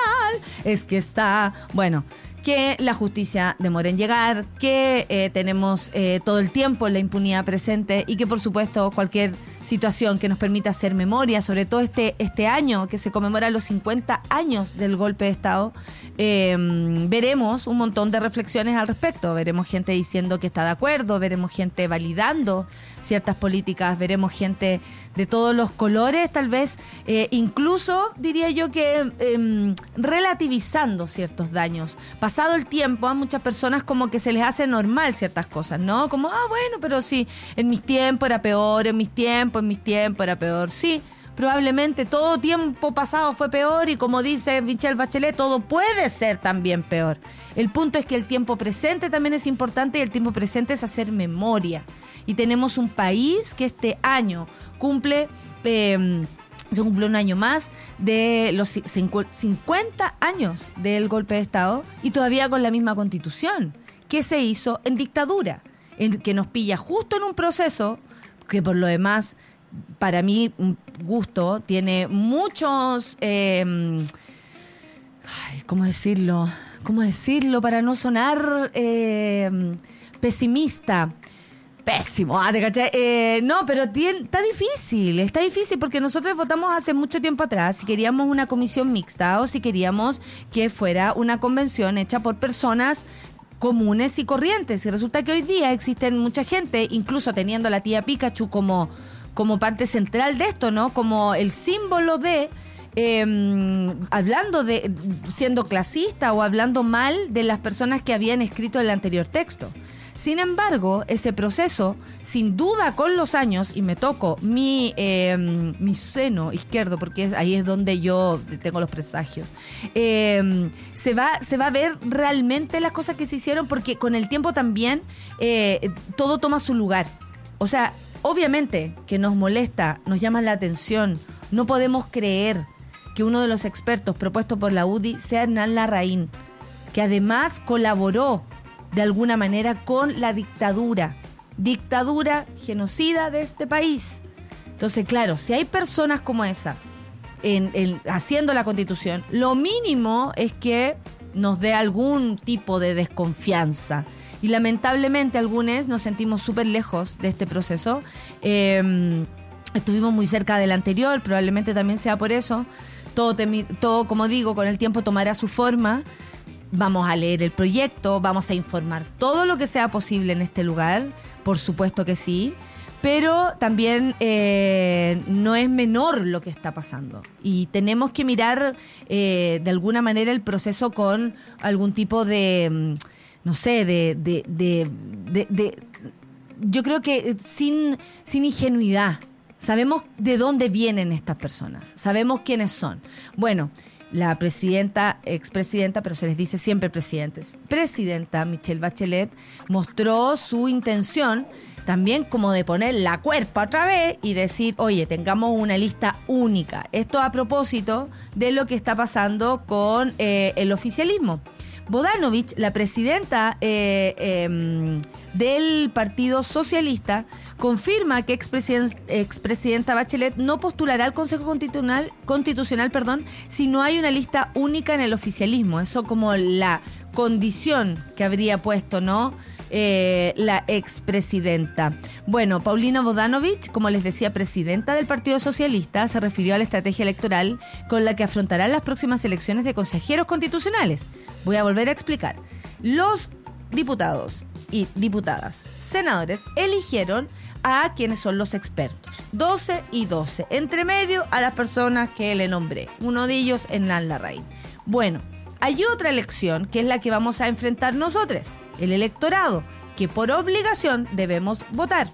es que está, bueno, que la justicia demora en llegar, que eh, tenemos eh, todo el tiempo la impunidad presente y que por supuesto cualquier situación que nos permita hacer memoria, sobre todo este, este año que se conmemora los 50 años del golpe de Estado, eh, veremos un montón de reflexiones al respecto. Veremos gente diciendo que está de acuerdo, veremos gente validando ciertas políticas, veremos gente de todos los colores, tal vez, eh, incluso diría yo que em, relativizando ciertos daños. Pasado el tiempo, a muchas personas como que se les hace normal ciertas cosas, ¿no? Como, ah, bueno, pero sí, en mis tiempos era peor, en mis tiempos, en mis tiempos era peor, sí. Probablemente todo tiempo pasado fue peor y como dice Michelle Bachelet, todo puede ser también peor. El punto es que el tiempo presente también es importante y el tiempo presente es hacer memoria. Y tenemos un país que este año cumple... eh, se cumple un año más de los ci- cincu- 50 años del golpe de Estado y todavía con la misma constitución que se hizo en dictadura, en, que nos pilla justo en un proceso que por lo demás, para mí, gusto, tiene muchos... eh, ¿Cómo decirlo? ¿Cómo decirlo para no sonar eh, pesimista? Pésimo, ah, ¿te cachai? Eh, no, pero tien- está difícil, está difícil porque nosotros votamos hace mucho tiempo atrás si queríamos una comisión mixta o si queríamos que fuera una convención hecha por personas comunes y corrientes. Y resulta que hoy día existen mucha gente, incluso teniendo a la tía Pikachu como, como parte central de esto, ¿no? Como el símbolo de eh, hablando de siendo clasista o hablando mal de las personas que habían escrito el anterior texto. Sin embargo, ese proceso, sin duda con los años, y me toco mi, eh, mi seno izquierdo, porque ahí es donde yo tengo los presagios, eh, se, va, se va a ver realmente las cosas que se hicieron, porque con el tiempo también eh, todo toma su lugar. O sea, obviamente que nos molesta, nos llama la atención, no podemos creer que uno de los expertos propuestos por la UDI sea Hernán Larraín, que además colaboró de alguna manera con la dictadura, dictadura genocida de este país. Entonces, claro, si hay personas como esa en, en- haciendo la constitución, lo mínimo es que nos dé algún tipo de desconfianza. Y lamentablemente algunos nos sentimos súper lejos de este proceso. Eh, estuvimos muy cerca del anterior, probablemente también sea por eso. Todo, todo, como digo, con el tiempo tomará su forma. Vamos a leer el proyecto, vamos a informar todo lo que sea posible en este lugar, por supuesto que sí, pero también eh, no es menor lo que está pasando. Y tenemos que mirar eh, de alguna manera el proceso con algún tipo de, mm, no sé, de, de, de- de- de- yo creo que sin, sin ingenuidad. Sabemos de dónde vienen estas personas, sabemos quiénes son. Bueno, la presidenta, expresidenta, pero se les dice siempre presidentes, presidenta Michelle Bachelet mostró su intención también como de poner la cuerpa otra vez y decir, oye, tengamos una lista única. Esto a propósito de lo que está pasando con eh, el oficialismo. Bodanovich, la presidenta eh, eh, del Partido Socialista, confirma que expresiden- expresidenta Bachelet no postulará al Consejo Constitucional, si no hay una lista única en el oficialismo. Eso como la condición que habría puesto, ¿no? Eh, la expresidenta. Bueno, Paulina Bodanovich, como les decía, presidenta del Partido Socialista, se refirió a la estrategia electoral con la que afrontarán las próximas elecciones de consejeros constitucionales. Voy a volver a explicar. Los diputados y diputadas, senadores, eligieron a quienes son los expertos. 12 y 12. Entre medio a las personas que le nombré. Uno de ellos en Larraín. Bueno, hay otra elección que es la que vamos a enfrentar nosotros, el electorado, que por obligación debemos votar.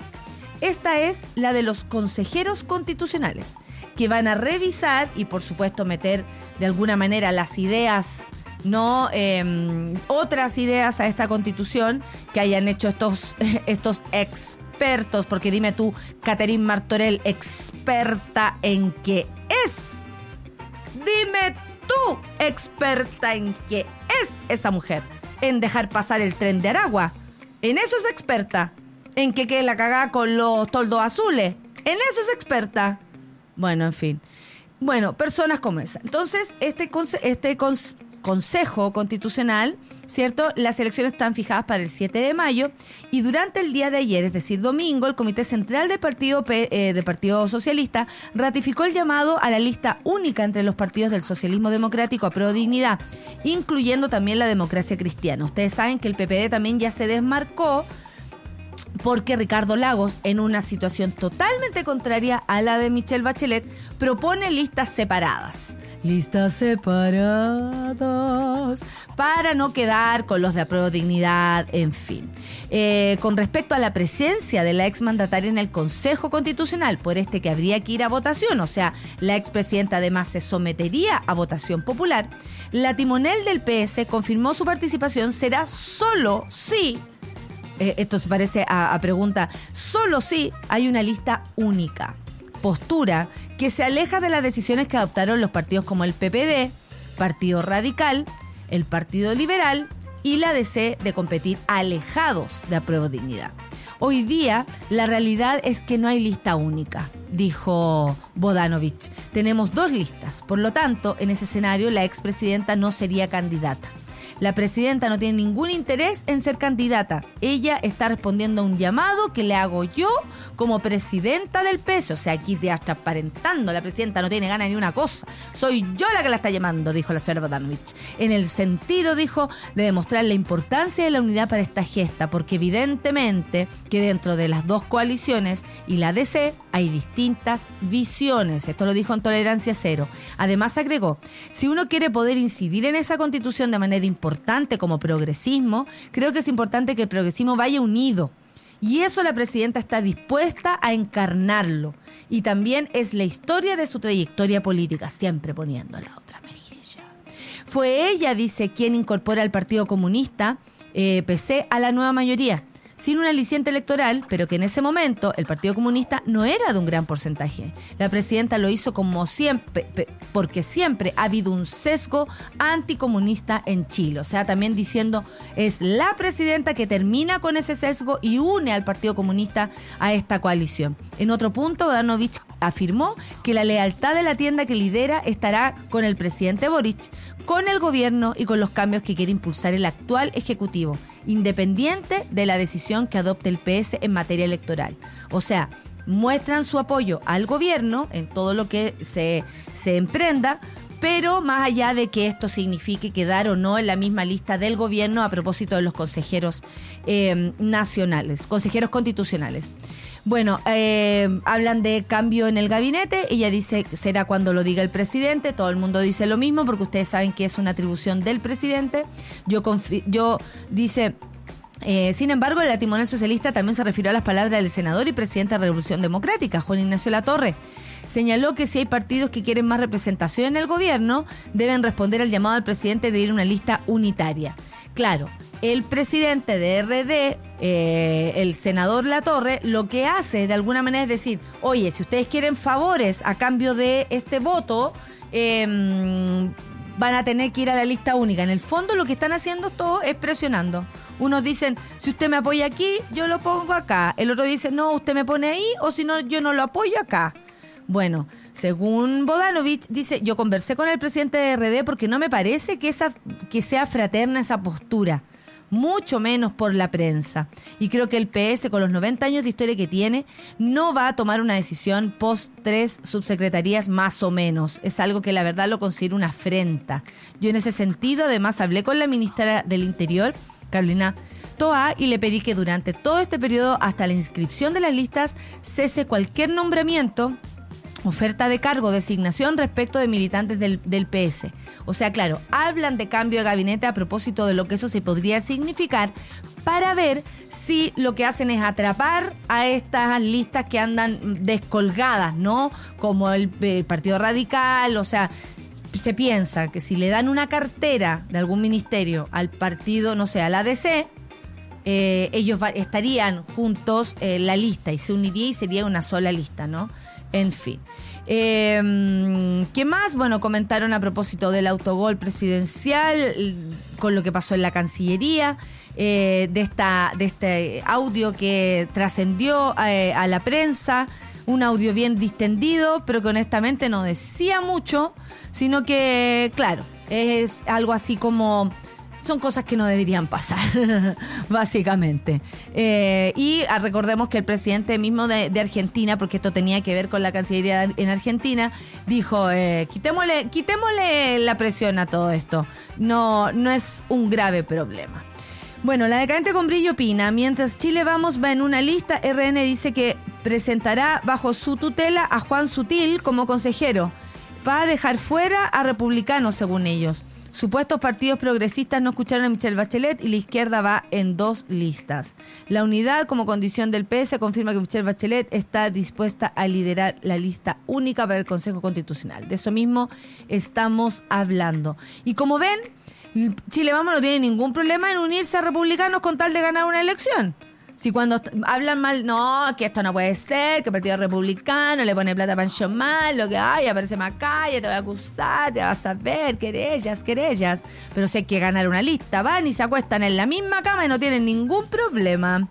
Esta es la de los consejeros constitucionales, que van a revisar y por supuesto meter de alguna manera las ideas no Em, otras ideas a esta constitución que hayan hecho estos, estos expertos, porque dime tú, Caterín Martorell, experta en qué es. Dime tú, experta en qué es esa mujer, en dejar pasar el tren de Aragua. En eso es experta. En que quede la cagada con los toldos azules. En eso es experta. Bueno, en fin. Bueno, personas como esa. Entonces, este, este Consejo Constitucional, ¿cierto? Las elecciones están fijadas para el 7 de mayo y durante el día de ayer, es decir, domingo, el Comité Central del Partido, eh, Partido Socialista ratificó el llamado a la lista única entre los partidos del socialismo democrático a pro dignidad, incluyendo también la democracia cristiana. Ustedes saben que el PPD también ya se desmarcó porque Ricardo Lagos, en una situación totalmente contraria a la de Michelle Bachelet, propone listas separadas. Listas separadas para no quedar con los de apruebo dignidad, en fin. Eh, con respecto a la presencia de la exmandataria en el Consejo Constitucional, por este que habría que ir a votación, o sea, la expresidenta además se sometería a votación popular, la timonel del PS confirmó su participación será solo si eh, esto se parece a, a pregunta, solo si hay una lista única. Postura que se aleja de las decisiones que adoptaron los partidos como el PPD, Partido Radical, el Partido Liberal y la DC de competir alejados de apruebo dignidad. Hoy día la realidad es que no hay lista única, dijo Bodanovich. Tenemos dos listas, por lo tanto, en ese escenario la expresidenta no sería candidata. La presidenta no tiene ningún interés en ser candidata. Ella está respondiendo a un llamado que le hago yo como presidenta del PS. O sea, aquí te está transparentando. La presidenta no tiene ganas ni una cosa. Soy yo la que la está llamando, dijo la señora Bodanovich. En el sentido, dijo, de demostrar la importancia de la unidad para esta gesta, porque evidentemente que dentro de las dos coaliciones y la DC hay distintas visiones. Esto lo dijo en Tolerancia Cero. Además agregó, si uno quiere poder incidir en esa constitución de manera importante como progresismo, creo que es importante que el progresismo vaya unido. Y eso la presidenta está dispuesta a encarnarlo. Y también es la historia de su trayectoria política, siempre poniendo la otra mejilla. Fue ella, dice, quien incorpora al Partido Comunista, eh, PC, a la nueva mayoría, sin un aliciente electoral, pero que en ese momento el Partido Comunista no era de un gran porcentaje. La presidenta lo hizo como siempre, porque siempre ha habido un sesgo anticomunista en Chile. O sea, también diciendo, es la presidenta que termina con ese sesgo y une al Partido Comunista a esta coalición. En otro punto, Bodanovich afirmó que la lealtad de la tienda que lidera estará con el presidente Boric, con el gobierno y con los cambios que quiere impulsar el actual Ejecutivo, independiente de la decisión que adopte el PS en materia electoral. O sea, muestran su apoyo al gobierno en todo lo que se, se emprenda, pero más allá de que esto signifique quedar o no en la misma lista del gobierno a propósito de los consejeros eh, nacionales, consejeros constitucionales. Bueno, eh, hablan de cambio en el gabinete, ella dice será cuando lo diga el presidente, todo el mundo dice lo mismo porque ustedes saben que es una atribución del presidente. Yo, dice... Eh, sin embargo, la timonel socialista también se refirió a las palabras del senador y presidente de la Revolución Democrática, Juan Ignacio Latorre. Señaló que si hay partidos que quieren más representación en el gobierno, deben responder al llamado al presidente de ir a una lista unitaria. Claro, el presidente de RD, eh, el senador Latorre, lo que hace de alguna manera es decir, oye, si ustedes quieren favores a cambio de este voto, eh, van a tener que ir a la lista única. En el fondo lo que están haciendo todo es presionando. Unos dicen, si usted me apoya aquí, yo lo pongo acá. El otro dice, no, usted me pone ahí o si no, yo no lo apoyo acá. Bueno, según Bodanovich, dice, yo conversé con el presidente de RD porque no me parece que, esa, que sea fraterna esa postura, mucho menos por la prensa. Y creo que el PS, con los 90 años de historia que tiene, no va a tomar una decisión post tres subsecretarías más o menos. Es algo que la verdad lo considero una afrenta. Yo en ese sentido, además, hablé con la ministra del Interior, Carolina punto A y le pedí que durante todo este periodo, hasta la inscripción de las listas, cese cualquier nombramiento oferta de cargo, designación respecto de militantes del, PS. O sea, claro, hablan de cambio de gabinete a propósito de lo que eso se podría significar para ver si lo que hacen es atrapar a estas listas que andan descolgadas, ¿no? Como el, Partido Radical, o sea, se piensa que si le dan una cartera de algún ministerio al partido, no sé, al ADC, eh, ellos estarían juntos en la lista y se uniría y sería una sola lista, ¿no? En fin. Eh, ¿Qué más? Bueno, comentaron a propósito del autogol presidencial, l- con lo que pasó en la Cancillería, eh, de, esta, de este audio que trascendió eh, a la prensa, un audio bien distendido, pero que honestamente no decía mucho, sino que, claro, es algo así como son cosas que no deberían pasar, básicamente. Eh, y ah, recordemos que el presidente mismo de, Argentina, porque esto tenía que ver con la Cancillería en Argentina, dijo, eh, quitémosle, quitémosle la presión a todo esto. No, no es un grave problema. Bueno, la decadente con brillo opina, mientras Chile Vamos va en una lista, RN dice que presentará bajo su tutela a Juan Sutil como consejero, para dejar fuera a republicanos, según ellos. Supuestos partidos progresistas no escucharon a Michelle Bachelet y la izquierda va en dos listas. La unidad como condición del PS confirma que Michelle Bachelet está dispuesta a liderar la lista única para el Consejo Constitucional. De eso mismo estamos hablando. Y como ven, Chile Vamos no tiene ningún problema en unirse a republicanos con tal de ganar una elección. Si cuando hablan mal, no, que esto no puede ser, que el Partido Republicano le pone plata a Pancho Mal, lo que hay, aparece Macaya, te voy a acusar, te vas a ver, querellas, querellas. Pero si hay que ganar una lista, van y se acuestan en la misma cama y no tienen ningún problema.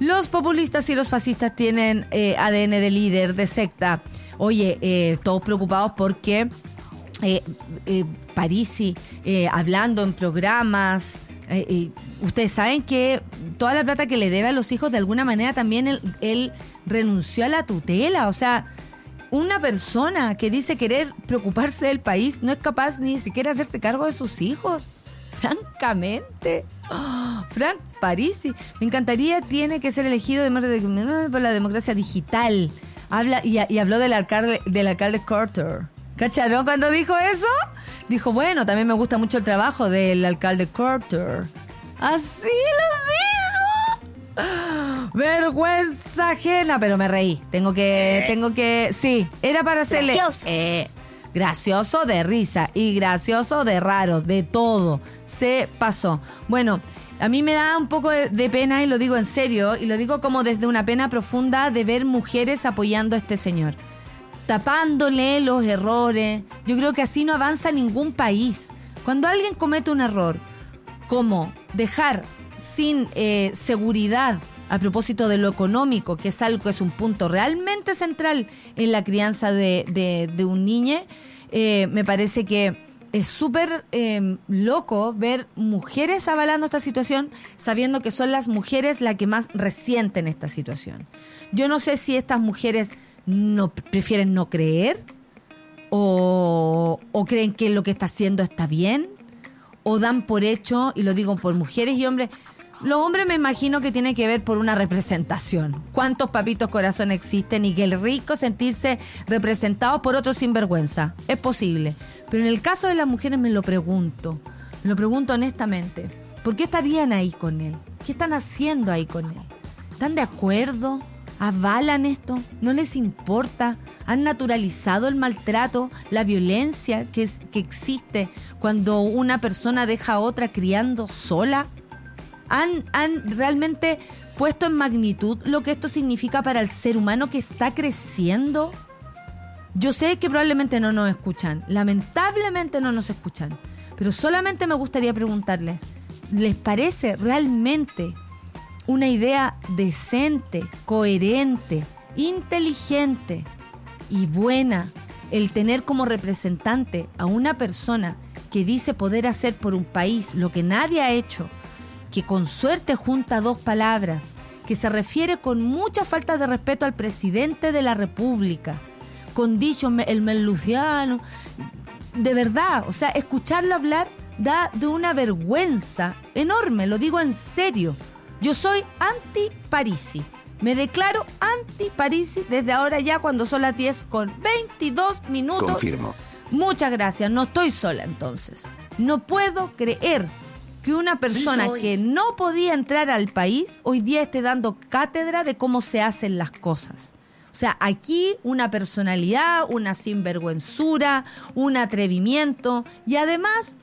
Los populistas y los fascistas tienen eh, ADN de líder, de secta. Oye, eh, todos preocupados porque eh, eh, Parisi hablando en programas. Ustedes saben que toda la plata que le debe a los hijos, de alguna manera también él, él renunció a la tutela. O sea, una persona que dice querer preocuparse del país no es capaz ni siquiera hacerse cargo de sus hijos. Francamente. Ah, Frank Parisi. Me encantaría, tiene que ser elegido de- por la democracia digital. Habla y, y habló del alcalde, del alcalde Carter. ¿Cacharon cuando dijo eso? Dijo, bueno, también me gusta mucho el trabajo del alcalde Carter. Así lo dijo. Vergüenza ajena, pero me reí. Tengo que, tengo que, sí, era para hacerle Gracioso. eh, gracioso de risa y gracioso de raro, de todo. Se pasó. Bueno, a mí me da un poco de, de pena y lo digo en serio y lo digo como desde una pena profunda de ver mujeres apoyando a este señor tapándole los errores. Yo creo que así no avanza ningún país. Cuando alguien comete un error, como dejar sin eh, seguridad a propósito de lo económico, que es algo que es un punto realmente central en la crianza de, un niño, eh, me parece que es súper eh, loco ver mujeres avalando esta situación, sabiendo que son las mujeres las que más resienten esta situación. Yo no sé si estas mujeres no prefieren no creer o creen que lo que está haciendo está bien o dan por hecho, y lo digo por mujeres y hombres, los hombres me imagino que tiene que ver por una representación. ¿Cuántos papitos corazón existen y que el rico sentirse representados por otros sinvergüenza? Es posible. Pero en el caso de las mujeres me lo pregunto, me lo pregunto honestamente. ¿Por qué estarían ahí con él? ¿Qué están haciendo ahí con él? ¿Están de acuerdo? ¿Avalan esto? ¿No les importa? ¿Han naturalizado el maltrato, la violencia que, es- que existe cuando una persona deja a otra criando sola? ¿Han, ¿Han realmente puesto en magnitud lo que esto significa para el ser humano que está creciendo? Yo sé que probablemente no nos escuchan, lamentablemente no nos escuchan, pero solamente me gustaría preguntarles, ¿les parece realmente una idea decente, coherente, inteligente y buena el tener como representante a una persona que dice poder hacer por un país lo que nadie ha hecho, que con suerte junta dos palabras, que se refiere con mucha falta de respeto al presidente de la República, con dicho el meluciano, de verdad, o sea, escucharlo hablar da de una vergüenza enorme, lo digo en serio, Yo soy anti-Parisi. Me declaro anti-Parisi desde ahora ya cuando son las 10 con 22 minutos. Confirmo. Muchas gracias, no estoy sola entonces. No puedo creer que una persona que no podía entrar al país hoy día esté dando cátedra de cómo se hacen las cosas. O sea, aquí una personalidad, una sinvergüenzura, un atrevimiento y además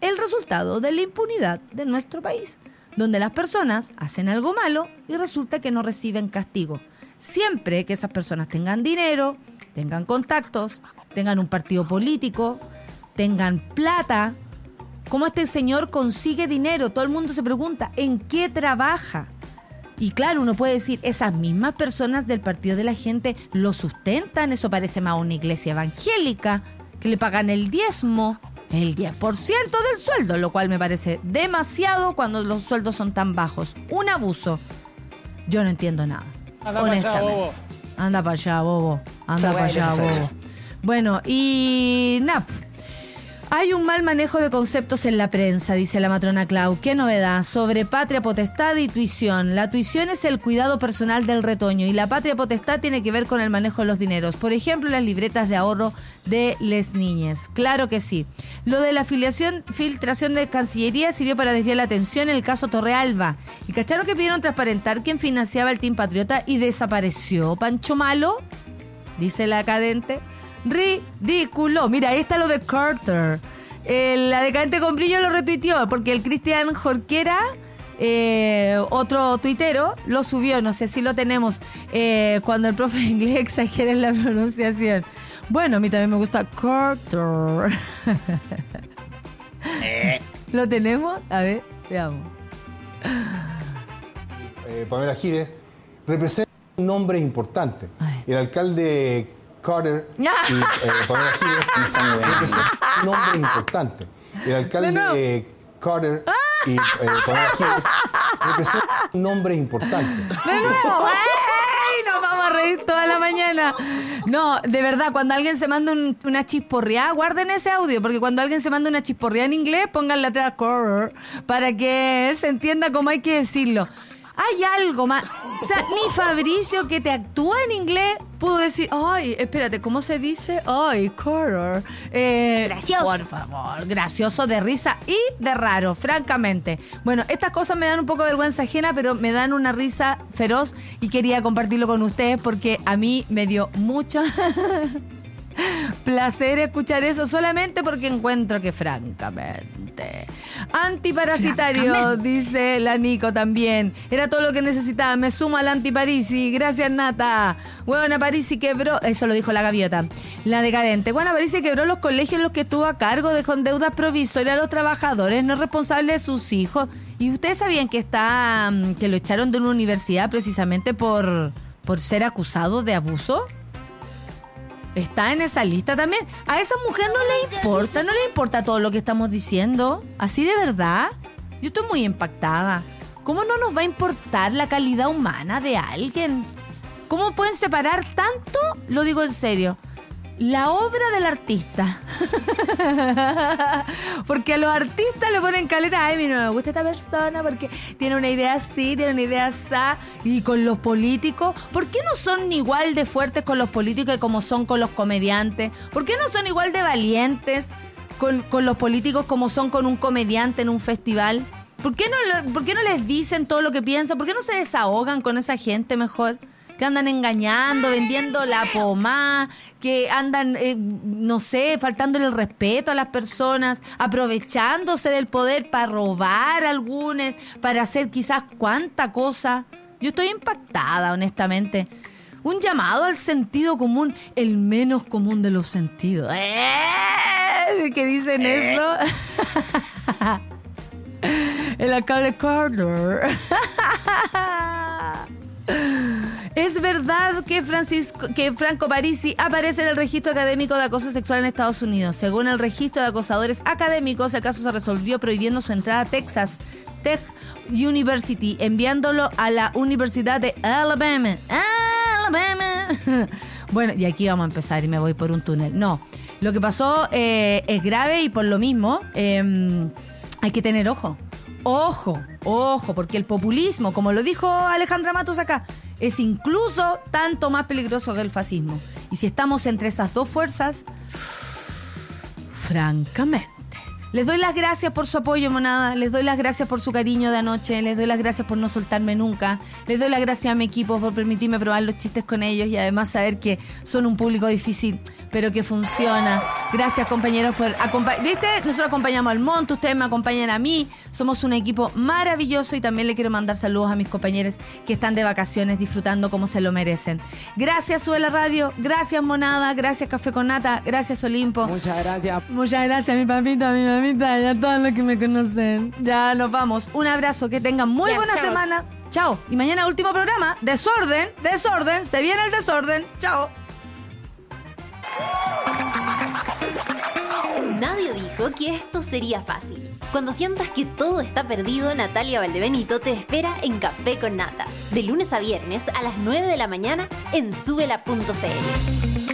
el resultado de la impunidad de nuestro país, donde las personas hacen algo malo y resulta que no reciben castigo. Siempre que esas personas tengan dinero, tengan contactos, tengan un partido político, tengan plata, ¿cómo este señor consigue dinero? Todo el mundo se pregunta, ¿en qué trabaja? Y claro, uno puede decir, esas mismas personas del Partido de la Gente lo sustentan, eso parece más una iglesia evangélica, que le pagan el diezmo, el 10% del sueldo, lo cual me parece demasiado cuando los sueldos son tan bajos. Un abuso. Yo no entiendo nada. honestamente. Anda para allá, bobo. Anda para allá, bobo. Bueno, y nap. Hay un mal manejo de conceptos en la prensa, dice la matrona Clau. ¿Qué novedad? Sobre patria potestad y tuición. La tuición es el cuidado personal del retoño y la patria potestad tiene que ver con el manejo de los dineros. Por ejemplo, las libretas de ahorro de les niñes. Claro que sí. Lo de la afiliación, filtración de Cancillería sirvió para desviar la atención en el caso Torrealba. Y cacharon que pidieron transparentar quién financiaba el Team Patriota y desapareció. Pancho Malo, dice la cadente. Ridículo. Mira, ahí está lo de Carter. El- la decadente con brillo lo retuiteó porque el Cristian Jorquera, eh, otro tuitero, lo subió. No sé si lo tenemos eh, cuando el profe de inglés exagera en la pronunciación. Bueno, a mí también me gusta Carter. ¿Lo tenemos? A ver, veamos. eh, Pamela Giles, representa un nombre importante. El alcalde Carter y eh, Pamela Giles representa un nombre importante. El alcalde Carter y eh, Pamela Giles un nombre importante. ¡De nuevo! ¡Ey! Nos vamos a reír toda la mañana. No, de verdad, cuando alguien se manda un- una chisporreada, guarden ese audio, porque cuando alguien se manda una chisporreada en inglés, pónganle atrás "correr", para que se entienda cómo hay que decirlo. Hay algo más. O sea, ni Fabricio, que te actúa en inglés, pudo decir, ay, espérate, ¿cómo se dice? Ay, correr. Eh, Gracioso. Por favor, gracioso de risa y de raro, francamente. Bueno, estas cosas me dan un poco de vergüenza ajena, pero me dan una risa feroz y quería compartirlo con ustedes porque a mí me dio mucho placer escuchar eso solamente porque encuentro que francamente. Antiparasitario dice la Nico también. Era todo lo que necesitaba. Me sumo al antiparisi. Gracias Nata. Bueno Parisi quebró eso lo dijo la gaviota la decadente. Bueno Parisi quebró los colegios en los que estuvo a cargo dejó en deudas provisorias a los trabajadores no es responsable de sus hijos. Y ustedes sabían que está mm, que lo echaron de una universidad precisamente por por ser acusado de abuso Está en esa lista también. A esa mujer no le importa, no le importa todo lo que estamos diciendo. Así de verdad. Yo estoy muy impactada. ¿Cómo no nos va a importar la calidad humana de alguien? ¿Cómo pueden separar tanto? Lo digo en serio. La obra del artista. porque a los artistas le ponen calera. Ay, no me gusta esta persona porque tiene una idea así, tiene una idea así. Y con los políticos, ¿por qué no son igual de fuertes con los políticos que como son con los comediantes? ¿Por qué no son igual de valientes con, con los políticos como son con un comediante en un festival? ¿Por qué, no, ¿Por qué no les dicen todo lo que piensan? ¿Por qué no se desahogan con esa gente mejor? Que andan engañando, vendiendo la pomá, que andan, eh, no sé, faltándole el respeto a las personas, aprovechándose del poder para robar algunos, para hacer quizás cuánta cosa. Yo estoy impactada, honestamente. Un llamado al sentido común, el menos común de los sentidos. ¡Eh! ¿Qué dicen eso? El alcalde Carter. Es verdad que, Francisco, que Franco Parisi aparece en el registro académico de acoso sexual en Estados Unidos. Según el registro de acosadores académicos, el caso se resolvió prohibiendo su entrada a Texas Tech University, enviándolo a la Universidad de Alabama. Alabama. Bueno, y aquí vamos a empezar y me voy por un túnel. No, lo que pasó eh, es grave y por lo mismo eh, hay que tener ojo. Ojo, ojo, porque el populismo, como lo dijo Alejandra Matos acá, es incluso tanto más peligroso que el fascismo. Y si estamos entre esas dos fuerzas, francamente. Les doy las gracias por su apoyo, monada. Les doy las gracias por su cariño de anoche. Les doy las gracias por no soltarme nunca. Les doy las gracias a mi equipo por permitirme probar los chistes con ellos y además saber que son un público difícil, pero que funciona. Gracias, compañeros, por acompañar. ¿Viste? Nosotros acompañamos al monte, ustedes me acompañan a mí. Somos un equipo maravilloso y también le quiero mandar saludos a mis compañeros que están de vacaciones disfrutando como se lo merecen. Gracias, Sube la Radio. Gracias, Monada. Gracias, Café con Nata. Gracias, Olimpo. Muchas gracias. Muchas gracias, mi papito, mi mamita y a todos los que me conocen. Ya nos vamos. Un abrazo, que tengan muy Ya, buena chao. semana. Chao. Y mañana último programa. Desorden, desorden. Se viene el desorden. Chao. Nadie dijo que esto sería fácil. Cuando sientas que todo está perdido, Natalia Valdebenito te espera en Café con Nata, de lunes a viernes a las 9 de la mañana en subela.cl.